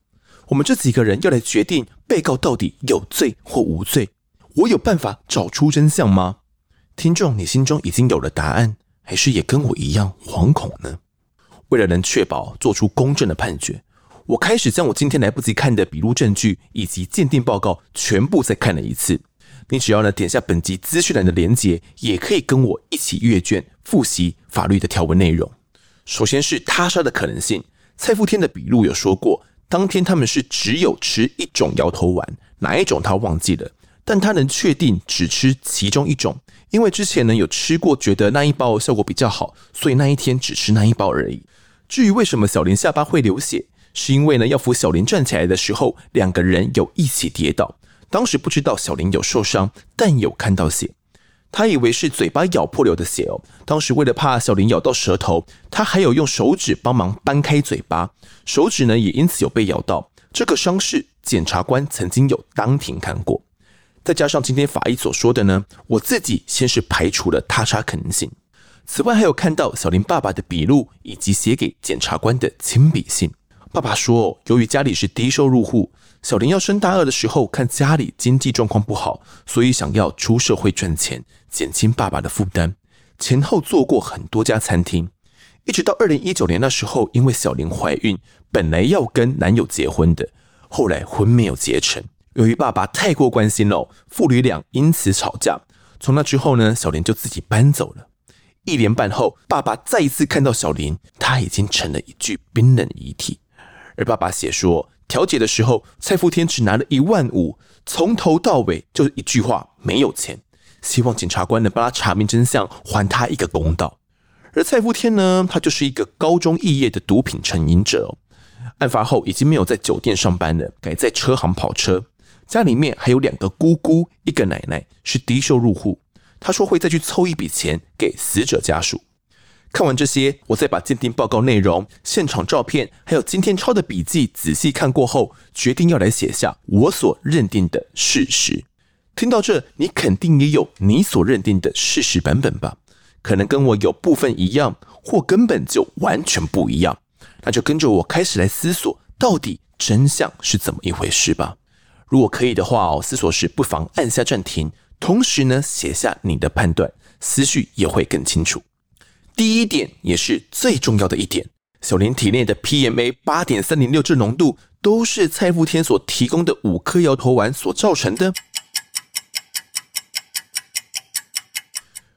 我们这几个人要来决定被告到底有罪或无罪。我有办法找出真相吗？听众，你心中已经有了答案，还是也跟我一样惶恐呢？为了能确保做出公正的判决，我开始将我今天来不及看的笔录证据以及鉴定报告全部再看了一次。你只要呢点下本集资讯栏的连结，也可以跟我一起阅卷复习法律的条文内容。首先是他杀的可能性，蔡富天的笔录有说过，当天他们是只有吃一种摇头丸，哪一种他忘记了。但他能确定只吃其中一种，因为之前呢有吃过，觉得那一包效果比较好，所以那一天只吃那一包而已。至于为什么小林下巴会流血，是因为呢要扶小林站起来的时候，两个人有一起跌倒，当时不知道小林有受伤，但有看到血，他以为是嘴巴咬破流的血哦。当时为了怕小林咬到舌头，他还有用手指帮忙掰开嘴巴，手指呢也因此有被咬到。这个伤势，检察官曾经有当庭看过。再加上今天法医所说的呢，我自己先是排除了他杀可能性。此外，还有看到小林爸爸的笔录以及写给检察官的亲笔信。爸爸说，由于家里是低收入户，小林要升大二的时候，看家里经济状况不好，所以想要出社会赚钱，减轻爸爸的负担。前后做过很多家餐厅，一直到二零一九年那时候，因为小林怀孕，本来要跟男友结婚的，后来婚没有结成。由于爸爸太过关心了，父女俩因此吵架。从那之后呢，小林就自己搬走了。一年半后，爸爸再一次看到小林，他已经成了一具冰冷遗体。而爸爸写说，调解的时候，蔡富天只拿了一万五，从头到尾就是一句话：没有钱。希望检察官能帮他查明真相，还他一个公道。而蔡富天呢，他就是一个高中肄业的毒品成瘾者。案发后，已经没有在酒店上班了，改在车行跑车。家里面还有两个姑姑，一个奶奶是低收入户。他说会再去凑一笔钱给死者家属。看完这些，我再把鉴定报告内容、现场照片，还有今天抄的笔记仔细看过后，决定要来写下我所认定的事实。听到这，你肯定也有你所认定的事实版本吧？可能跟我有部分一样，或根本就完全不一样。那就跟着我开始来思索，到底真相是怎么一回事吧。如果可以的话哦，思索时不妨按下暂停，同时呢写下你的判断，思绪也会更清楚。第一点也是最重要的一点，小林体内的 PMA 八点三零六这浓度都是蔡富天所提供的五颗摇头丸所造成的？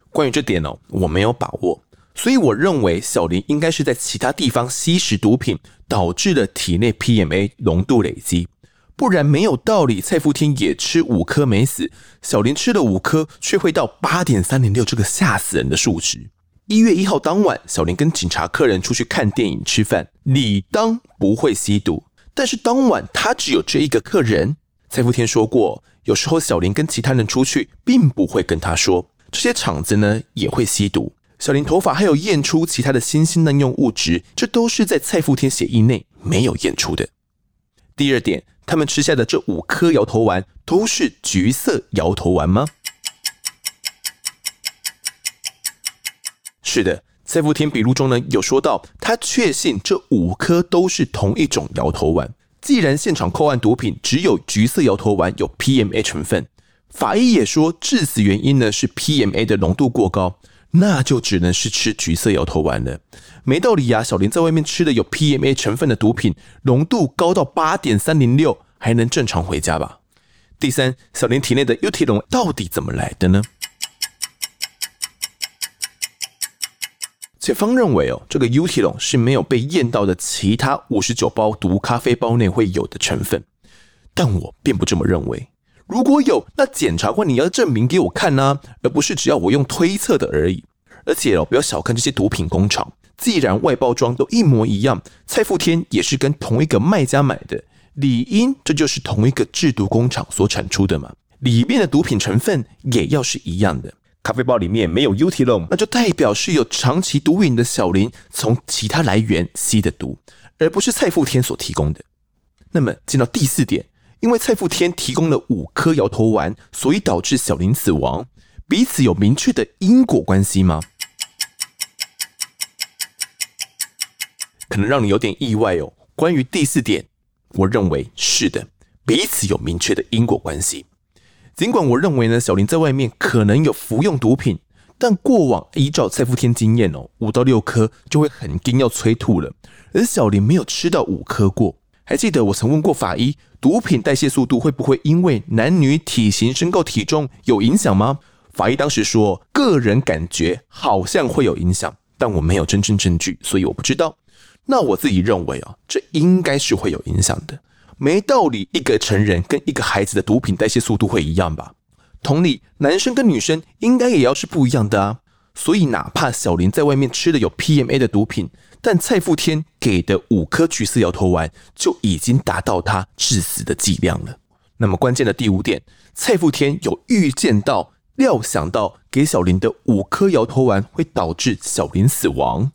关于这点哦，我没有把握，所以我认为小林应该是在其他地方吸食毒品，导致了体内 PMA 浓度累积，不然没有道理。蔡富天也吃五颗没死，小林吃了五颗却会到八点三零六这个吓死人的数值。一月一号当晚，小林跟警察客人出去看电影吃饭，理当不会吸毒，但是当晚他只有这一个客人。蔡富天说过，有时候小林跟其他人出去，并不会跟他说。这些场子呢也会吸毒，小林头发还有验出其他的新兴滥用物质，这都是在蔡富天血液内没有验出的。第二点，他们吃下的这五颗摇头丸都是橘色摇头丸吗？是的，蔡富天笔录中呢有说到，他确信这五颗都是同一种摇头丸。既然现场扣案毒品只有橘色摇头丸有 PMA 成分。法医也说，致死原因呢是 PMA 的浓度过高，那就只能是吃橘色摇头丸了。没道理呀，小林在外面吃的有 PMA 成分的毒品，浓度高到八点三零六，还能正常回家吧？第三，小林体内的 U T 龙到底怎么来的呢？检方认为哦，这个 U T 龙是没有被验到的其他五十九包毒咖啡包内会有的成分，但我并不这么认为。如果有，那检察官你要证明给我看呐、啊，而不是只要我用推测的而已。而且哦，不要小看这些毒品工厂，既然外包装都一模一样，蔡富天也是跟同一个卖家买的，理应这就是同一个制毒工厂所产出的嘛。里面的毒品成分也要是一样的。咖啡包里面没有 Utilon，那就代表是有长期毒瘾的小林从其他来源吸的毒，而不是蔡富天所提供的。那么进到第四点。因为蔡富天提供了五颗摇头丸，所以导致小林死亡，彼此有明确的因果关系吗？可能让你有点意外哦。关于第四点，我认为是的，彼此有明确的因果关系。尽管我认为呢，小林在外面可能有服用毒品，但过往依照蔡富天经验哦，五到六颗就会很惊要催吐了，而小林没有吃到五颗过。还记得我曾问过法医，毒品代谢速度会不会因为男女体型、身高、体重有影响吗？法医当时说，个人感觉好像会有影响，但我没有真正证据，所以我不知道。那我自己认为啊，这应该是会有影响的。没道理，一个成人跟一个孩子的毒品代谢速度会一样吧？同理，男生跟女生应该也要是不一样的啊。所以，哪怕小林在外面吃的有 PMA 的毒品，但蔡富天给的五颗橘色摇头丸就已经达到他致死的剂量了。那么，关键的第五点，蔡富天有预见到、料想到给小林的五颗摇头丸会导致小林死亡。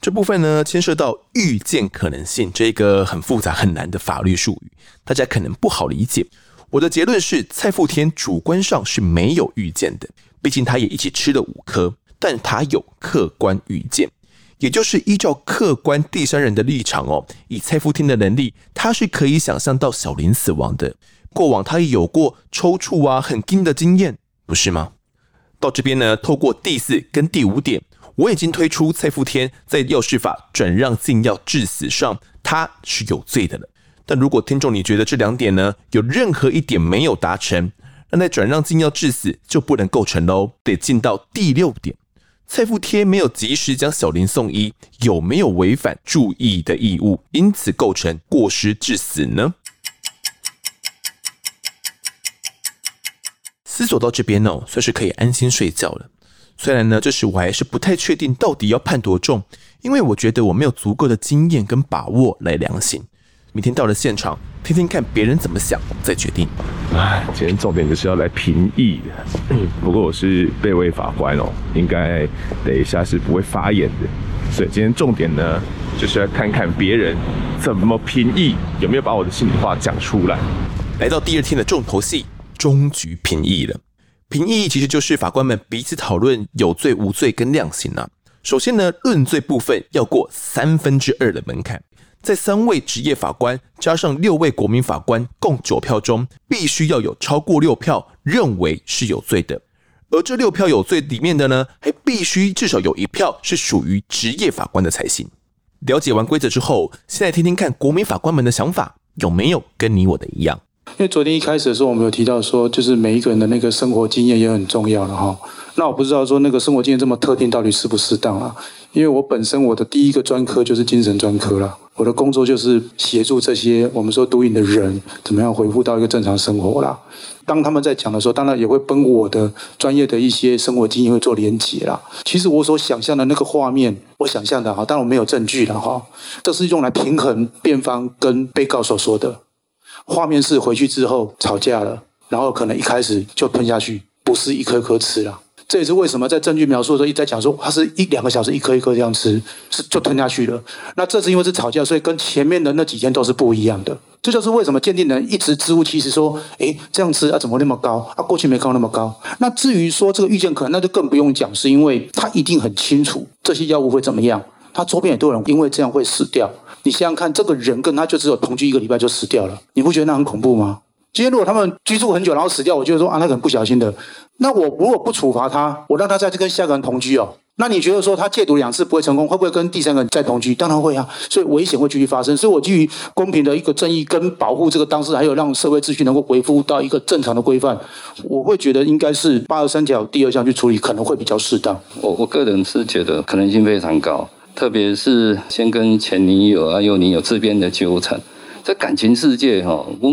这部分呢，牵涉到预见可能性这个很复杂很难的法律术语，大家可能不好理解。我的结论是，蔡富天主观上是没有预见的，毕竟他也一起吃了五颗，但他有客观预见，也就是依照客观第三人的立场哦，以蔡富天的能力，他是可以想象到小林死亡的。过往他也有过抽搐啊、很惊的经验，不是吗？到这边呢，透过第四跟第五点，我已经推出蔡富天在药事法转让禁药致死上，他是有罪的了。但如果听众你觉得这两点呢，有任何一点没有达成，那在转让金要致死就不能构成喽，得进到第六点。蔡富天没有及时将小林送医，有没有违反注意的义务，因此构成过失致死呢？思索到这边哦，算是可以安心睡觉了。虽然呢，这时我还是不太确定到底要判多重，因为我觉得我没有足够的经验跟把握来量刑。明天到了现场，听听看别人怎么想，再决定。哎，今天重点就是要来评议的。不过我是被位法官哦，应该等一下是不会发言的。所以今天重点呢，就是要看看别人怎么评议，有没有把我的心里话讲出来。来到第二天的重头戏，终局评议了。评议其实就是法官们彼此讨论有罪无罪跟量刑啊。首先呢，论罪部分要过三分之二的门槛。在三位职业法官加上六位国民法官共九票中，必须要有超过六票认为是有罪的，而这六票有罪里面的呢，还必须至少有一票是属于职业法官的才行。了解完规则之后，现在听听看国民法官们的想法有没有跟你我的一样？因为昨天一开始的时候，我们有提到说，就是每一个人的那个生活经验也很重要了哈。那我不知道说那个生活经验这么特定，到底适不适当啊？因为我本身我的第一个专科就是精神专科啦，我的工作就是协助这些我们说毒瘾的人怎么样恢复到一个正常生活啦。当他们在讲的时候，当然也会跟我的专业的一些生活经验会做连结啦。其实我所想象的那个画面，我想象的哈，当然我没有证据了哈，这是用来平衡辩方跟被告所说的画面是回去之后吵架了，然后可能一开始就吞下去，不是一颗颗吃了。这也是为什么在证据描述的时候一直在讲说，他是一两个小时一颗一颗这样吃，是就吞下去了。那这是因为是吵架，所以跟前面的那几天都是不一样的。这就是为什么鉴定人一直支吾其词说，诶，这样吃啊怎么那么高？啊过去没高那么高。那至于说这个预见可能，那就更不用讲，是因为他一定很清楚这些药物会怎么样。他周边也都有人因为这样会死掉。你想想看，这个人跟他就只有同居一个礼拜就死掉了，你不觉得那很恐怖吗？今天如果他们居住很久然后死掉，我就会说啊，那可能不小心的。那我如果不处罚他，我让他再去跟下个人同居哦，那你觉得说他戒毒两次不会成功，会不会跟第三个人再同居？当然会啊，所以危险会继续发生。所以我基于公平的一个正义跟保护这个当事人，还有让社会秩序能够恢复到一个正常的规范，我会觉得应该是八十三条第二项去处理，可能会比较适当。我我个人是觉得可能性非常高，特别是先跟前女友啊、幼女友这边的纠缠。这感情世界哈，我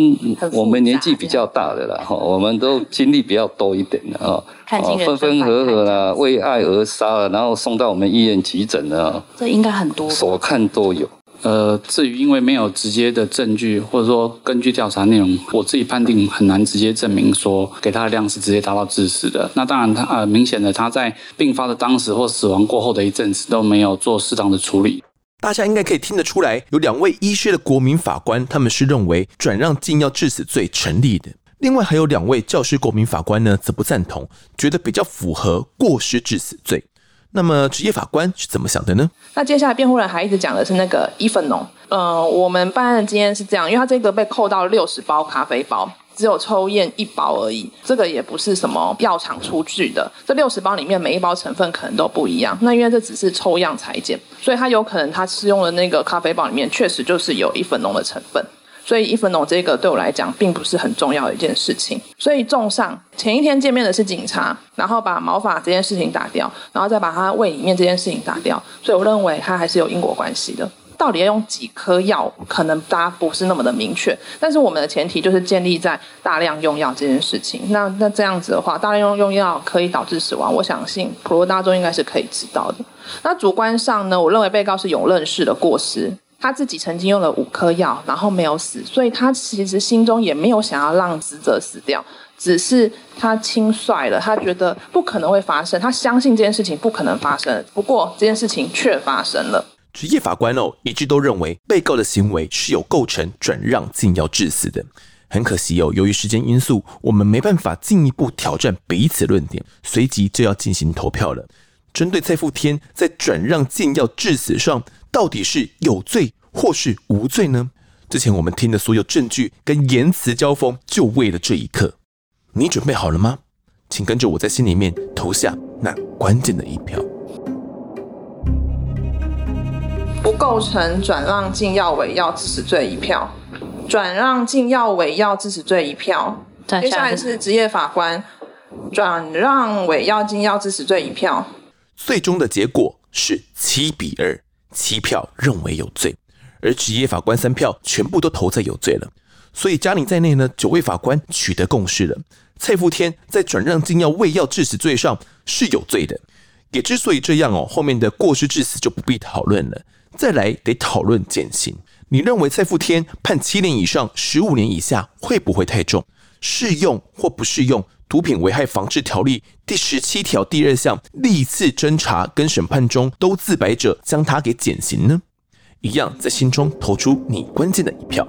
我们年纪比较大的了哈，我们都经历比较多一点的啊，分分合合啦，为爱而杀了，然后送到我们医院急诊了，这应该很多，所看都有。呃，至于因为没有直接的证据，或者说根据调查内容，我自己判定很难直接证明说给他的量是直接达到致死的。那当然他，他呃明显的他在病发的当时或死亡过后的一阵子都没有做适当的处理。大家应该可以听得出来，有两位医师的国民法官，他们是认为转让禁药致死罪成立的。另外还有两位教师国民法官呢，则不赞同，觉得比较符合过失致死罪。那么职业法官是怎么想的呢？那接下来辩护人还一直讲的是那个伊芬农。呃，我们办案的经验是这样，因为他这个被扣到六十包咖啡包。只有抽验一包而已，这个也不是什么药厂出具的。这六十包里面每一包成分可能都不一样。那因为这只是抽样裁剪，所以它有可能它使用的那个咖啡包里面确实就是有伊芬农的成分。所以伊芬农这个对我来讲并不是很重要的一件事情。所以综上，前一天见面的是警察，然后把毛发这件事情打掉，然后再把他胃里面这件事情打掉。所以我认为它还是有因果关系的。到底要用几颗药，可能大家不是那么的明确。但是我们的前提就是建立在大量用药这件事情。那那这样子的话，大量用用药可以导致死亡，我相信普罗大众应该是可以知道的。那主观上呢，我认为被告是有认识的过失，他自己曾经用了五颗药，然后没有死，所以他其实心中也没有想要让死者死掉，只是他轻率了，他觉得不可能会发生，他相信这件事情不可能发生。不过这件事情却发生了。职业法官哦，一致都认为被告的行为是有构成转让禁药致死的。很可惜哦，由于时间因素，我们没办法进一步挑战彼此论点，随即就要进行投票了。针对蔡富天在转让禁药致死上，到底是有罪或是无罪呢？之前我们听的所有证据跟言辞交锋，就为了这一刻。你准备好了吗？请跟着我在心里面投下那关键的一票。不构成转让禁药伪药致死罪一票，转让禁药伪药致死罪一票。接下来是职业法官，转让伪药禁药致死罪一票。最终的结果是七比二，七票认为有罪，而职业法官三票全部都投在有罪了。所以加你在内呢，九位法官取得共识了，蔡富天在转让禁药伪药致死罪上是有罪的。也之所以这样哦，后面的过失致死就不必讨论了。再来得讨论减刑，你认为蔡富天判七年以上十五年以下会不会太重？适用或不适用《毒品危害防治条例》第十七条第二项历次侦查跟审判中都自白者，将他给减刑呢？一样在心中投出你关键的一票。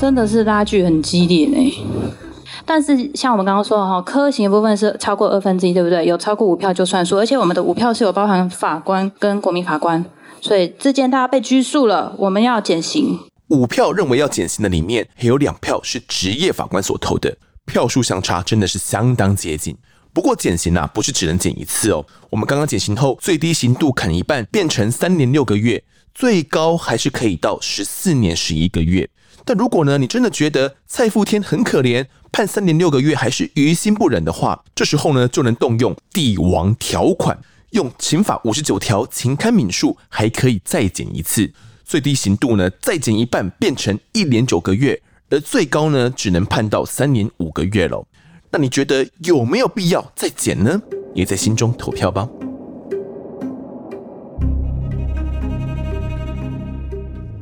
真的是拉锯很激烈呢。但是像我们刚刚说的哈，科刑的部分是超过二分之一，对不对？有超过五票就算数，而且我们的五票是有包含法官跟国民法官，所以之间大家被拘束了，我们要减刑。五票认为要减刑的里面，还有两票是职业法官所投的，票数相差真的是相当接近。不过减刑啊，不是只能减一次哦。我们刚刚减刑后，最低刑度砍一半，变成三年六个月，最高还是可以到十四年十一个月。但如果呢，你真的觉得蔡富天很可怜，判三年六个月还是于心不忍的话，这时候呢，就能动用帝王条款，用刑法五十九条情堪悯恕，还可以再减一次，最低刑度呢再减一半，变成一年九个月，而最高呢只能判到三年五个月喽。那你觉得有没有必要再减呢？也在心中投票吧。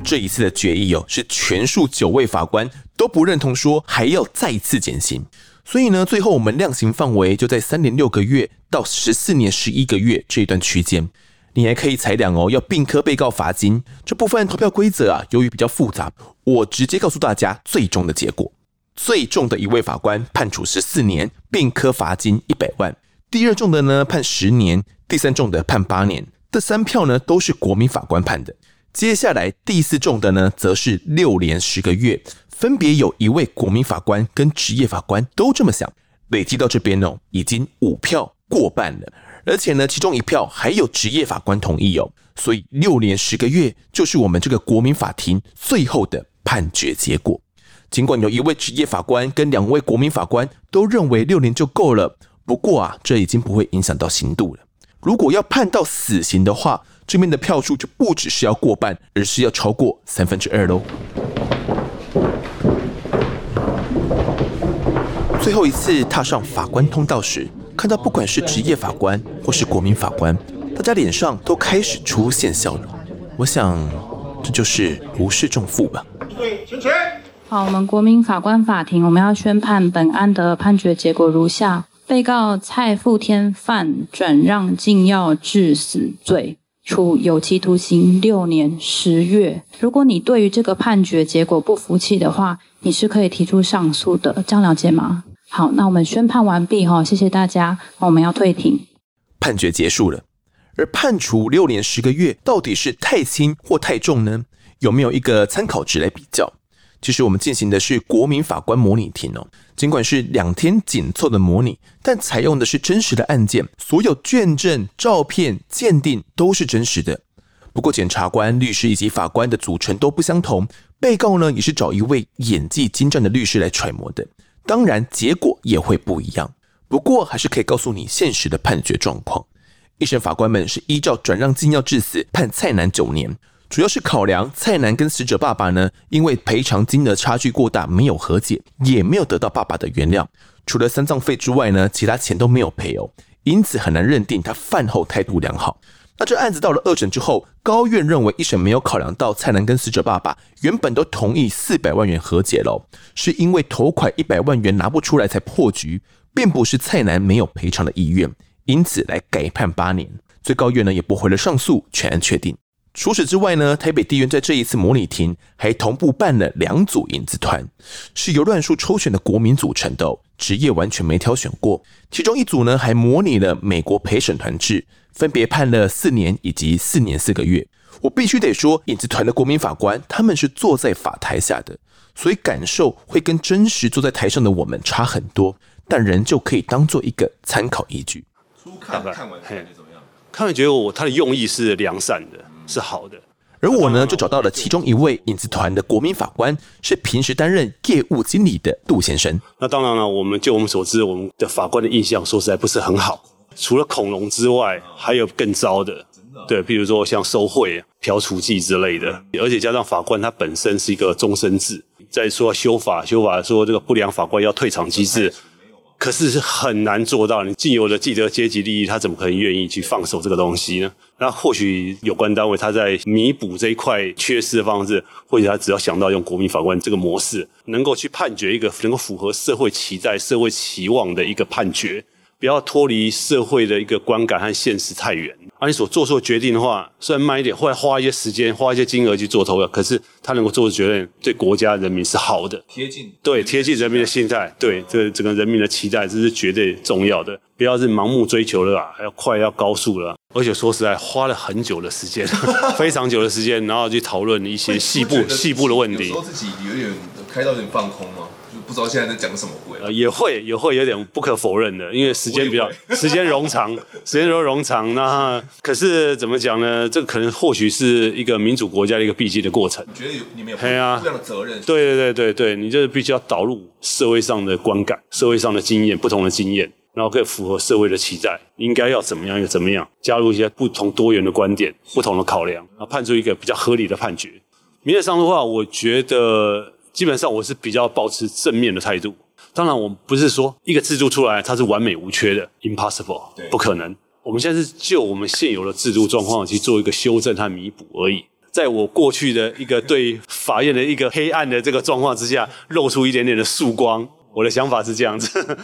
这一次的决议哦，是全数九位法官都不认同，说还要再次减刑。所以呢，最后我们量刑范围就在三年六个月到十四年十一个月这一段区间。你还可以裁量哦，要并科被告罚金。这部分投票规则啊，由于比较复杂，我直接告诉大家最终的结果。最重的一位法官判处十四年，并科罚金一百万；第二重的呢判十年，第三重的判八年。这三票呢都是国民法官判的。接下来第四重的呢则是六年十个月，分别有一位国民法官跟职业法官都这么想。累计到这边哦，已经五票过半了，而且呢其中一票还有职业法官同意哦，所以六年十个月就是我们这个国民法庭最后的判决结果。尽管有一位职业法官跟两位国民法官都认为六年就够了，不过啊，这已经不会影响到刑度了。如果要判到死刑的话，这边的票数就不只是要过半，而是要超过三分之二喽。最后一次踏上法官通道时，看到不管是职业法官或是国民法官，大家脸上都开始出现笑容。我想，这就是如释重负吧。好，我们国民法官法庭，我们要宣判本案的判决结果如下：被告蔡富天犯转让禁药致死罪，处有期徒刑六年十月。如果你对于这个判决结果不服气的话，你是可以提出上诉的，这样了解吗？好，那我们宣判完毕哈，谢谢大家，我们要退庭。判决结束了，而判处六年十个月到底是太轻或太重呢？有没有一个参考值来比较？其实我们进行的是国民法官模拟庭哦，尽管是两天紧凑的模拟，但采用的是真实的案件，所有卷证、照片、鉴定都是真实的。不过检察官、律师以及法官的组成都不相同，被告呢也是找一位演技精湛的律师来揣摩的，当然结果也会不一样。不过还是可以告诉你现实的判决状况，一审法官们是依照转让禁药致死判蔡男九年。主要是考量蔡男跟死者爸爸呢，因为赔偿金额差距过大，没有和解，也没有得到爸爸的原谅。除了丧葬费之外呢，其他钱都没有赔哦，因此很难认定他饭后态度良好。那这案子到了二审之后，高院认为一审没有考量到蔡男跟死者爸爸原本都同意四百万元和解喽，是因为头款一百万元拿不出来才破局，并不是蔡男没有赔偿的意愿，因此来改判八年。最高院呢也驳回了上诉，全案确定。除此之外呢，台北地院在这一次模拟庭还同步办了两组影子团，是由乱数抽选的国民组成的，职业完全没挑选过。其中一组呢，还模拟了美国陪审团制，分别判了四年以及四年四个月。我必须得说，影子团的国民法官他们是坐在法台下的，所以感受会跟真实坐在台上的我们差很多，但仍旧可以当做一个参考依据。初看看完感觉怎么样？看完觉得我他的用意是良善的。是好的，而我呢，就找到了其中一位影子团的国民法官，是平时担任业务经理的杜先生。那当然了，我们就我们所知，我们的法官的印象说实在不是很好。除了恐龙之外，还有更糟的，对，比如说像收贿、嫖娼妓之类的。而且加上法官他本身是一个终身制，再说修法，修法说这个不良法官要退场机制。可是是很难做到，你既有的既得阶级利益，他怎么可能愿意去放手这个东西呢？那或许有关单位他在弥补这一块缺失的方式，或许他只要想到用国民法官这个模式，能够去判决一个能够符合社会期待、社会期望的一个判决。不要脱离社会的一个观感和现实太远，而你所做出的决定的话，虽然慢一点，或者花一些时间、花一些金额去做投票，可是他能够做的决定对国家人民是好的，贴近对贴近人民的心态，对这个整个人民的期待，这是绝对重要的。不要是盲目追求了啊，还要快要高速了，而且说实在，花了很久的时间，非常久的时间，然后去讨论一些细部细部的问题。有时候自己有点开到有点放空吗？就不知道现在在讲什么。呃，也会也会有点不可否认的，因为时间比较 时间冗长，时间都冗长。那可是怎么讲呢？这个可能或许是一个民主国家的一个必经的过程。觉得有你们有对啊这样的责任？对对对对对，你就是必须要导入社会上的观感、社会上的经验、不同的经验。然后可以符合社会的期待，应该要怎么样又怎么样，加入一些不同多元的观点、不同的考量，然后判出一个比较合理的判决。名义上的话，我觉得基本上我是比较保持正面的态度。当然，我们不是说一个制度出来它是完美无缺的，impossible，不可能。我们现在是就我们现有的制度状况去做一个修正和弥补而已。在我过去的一个对法院的一个黑暗的这个状况之下，露出一点点的曙光。我的想法是这样子。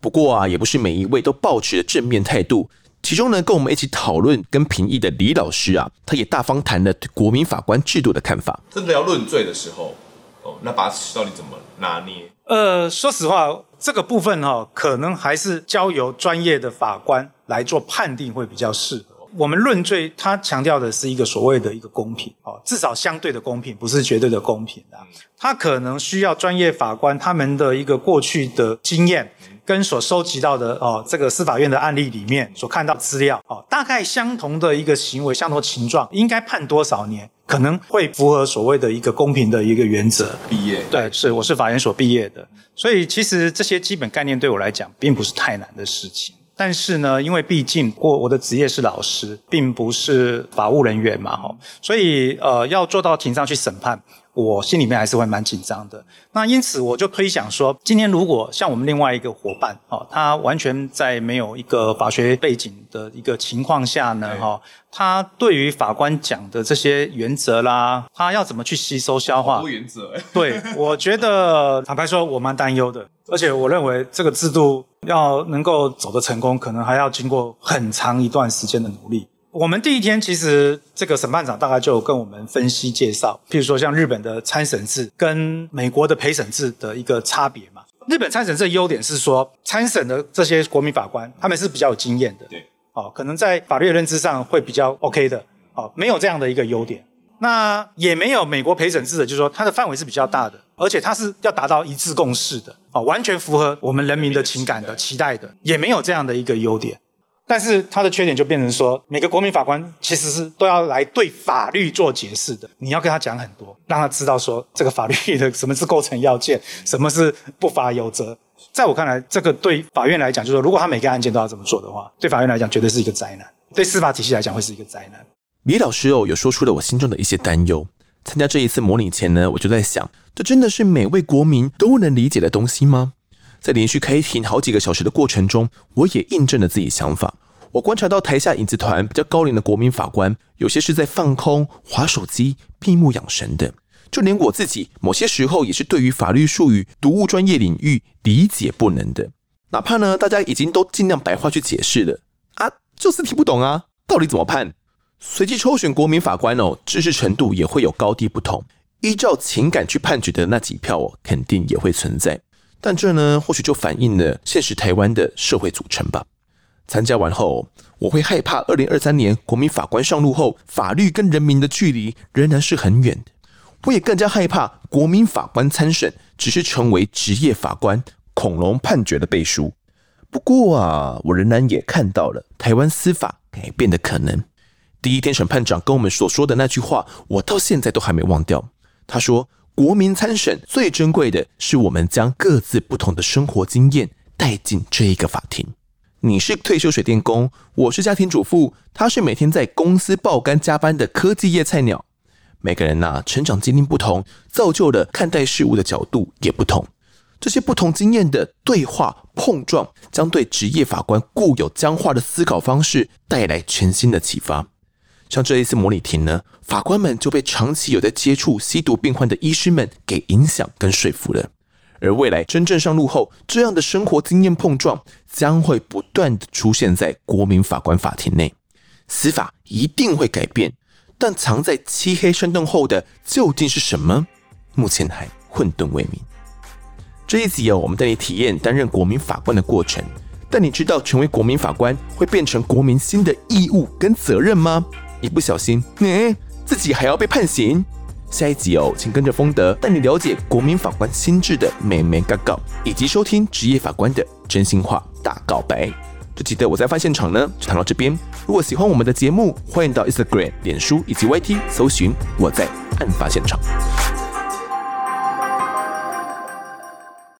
不过啊，也不是每一位都抱持着正面态度。其中呢，跟我们一起讨论跟评议的李老师啊，他也大方谈了对国民法官制度的看法。真的要论罪的时候，哦，那把尺到底怎么拿捏？呃，说实话，这个部分哈、可能还是交由专业的法官来做判定会比较适合。我们论罪，它强调的是一个所谓的一个公平，哦，至少相对的公平，不是绝对的公平的。他可能需要专业法官他们的一个过去的经验。跟所收集到的哦，这个司法院的案例里面所看到的资料哦，大概相同的一个行为，相同的情状，应该判多少年，可能会符合所谓的一个公平的一个原则。毕业对，是我是法研所毕业的，所以其实这些基本概念对我来讲并不是太难的事情。但是呢，因为毕竟过我的职业是老师，并不是法务人员嘛，哈，所以呃，要做到庭上去审判。我心里面还是会蛮紧张的。那因此我就推想说，今天如果像我们另外一个伙伴，哦，他完全在没有一个法学背景的一个情况下呢，哈，他对于法官讲的这些原则啦，他要怎么去吸收消化？原则。对，我觉得坦白说，我蛮担忧的。而且我认为这个制度要能够走得成功，可能还要经过很长一段时间的努力。我们第一天其实这个审判长大概就有跟我们分析介绍，譬如说像日本的参审制跟美国的陪审制的一个差别嘛。日本参审制的优点是说，参审的这些国民法官他们是比较有经验的，对，哦，可能在法律的认知上会比较 OK 的，哦，没有这样的一个优点。那也没有美国陪审制的，就是说它的范围是比较大的，而且它是要达到一致共识的，哦，完全符合我们人民的情感的期待的，也没有这样的一个优点。但是他的缺点就变成说，每个国民法官其实是都要来对法律做解释的。你要跟他讲很多，让他知道说这个法律的什么是构成要件，什么是不法有责。在我看来，这个对法院来讲，就是说，如果他每个案件都要这么做的话，对法院来讲绝对是一个灾难，对司法体系来讲会是一个灾难。李老师哦，有说出了我心中的一些担忧。参加这一次模拟前呢，我就在想，这真的是每位国民都能理解的东西吗？在连续开庭好几个小时的过程中，我也印证了自己想法。我观察到台下影子团比较高龄的国民法官，有些是在放空、滑手机、闭目养神的。就连我自己，某些时候也是对于法律术语、读物专业领域理解不能的。哪怕呢，大家已经都尽量白话去解释了啊，就是听不懂啊，到底怎么判？随机抽选国民法官哦，知识程度也会有高低不同。依照情感去判决的那几票哦，肯定也会存在。但这呢，或许就反映了现实台湾的社会组成吧。参加完后，我会害怕二零二三年国民法官上路后，法律跟人民的距离仍然是很远的。我也更加害怕国民法官参审只是成为职业法官恐龙判决的背书。不过啊，我仍然也看到了台湾司法改变的可能。第一天审判长跟我们所说的那句话，我到现在都还没忘掉。他说。国民参审最珍贵的是，我们将各自不同的生活经验带进这一个法庭。你是退休水电工，我是家庭主妇，他是每天在公司爆肝加班的科技业菜鸟。每个人呐、成长经历不同，造就了看待事物的角度也不同。这些不同经验的对话碰撞，将对职业法官固有僵化的思考方式带来全新的启发。像这一次模拟庭呢，法官们就被长期有在接触吸毒病患的医师们给影响跟说服了。而未来真正上路后，这样的生活经验碰撞将会不断的出现在国民法官法庭内，司法一定会改变。但藏在漆黑山洞后的究竟是什么？目前还混沌未明。这一集哦，我们带你体验担任国民法官的过程。但你知道成为国民法官会变成国民新的义务跟责任吗？一不小心，你、自己还要被判刑。下一集哦，请跟着丰德带你了解国民法官心智的眉眉角角，以及收听职业法官的真心话大告白。这期的我在案发现场呢，就谈到这边。如果喜欢我们的节目，欢迎到 Instagram、脸书以及 YT 搜寻我在案发现场。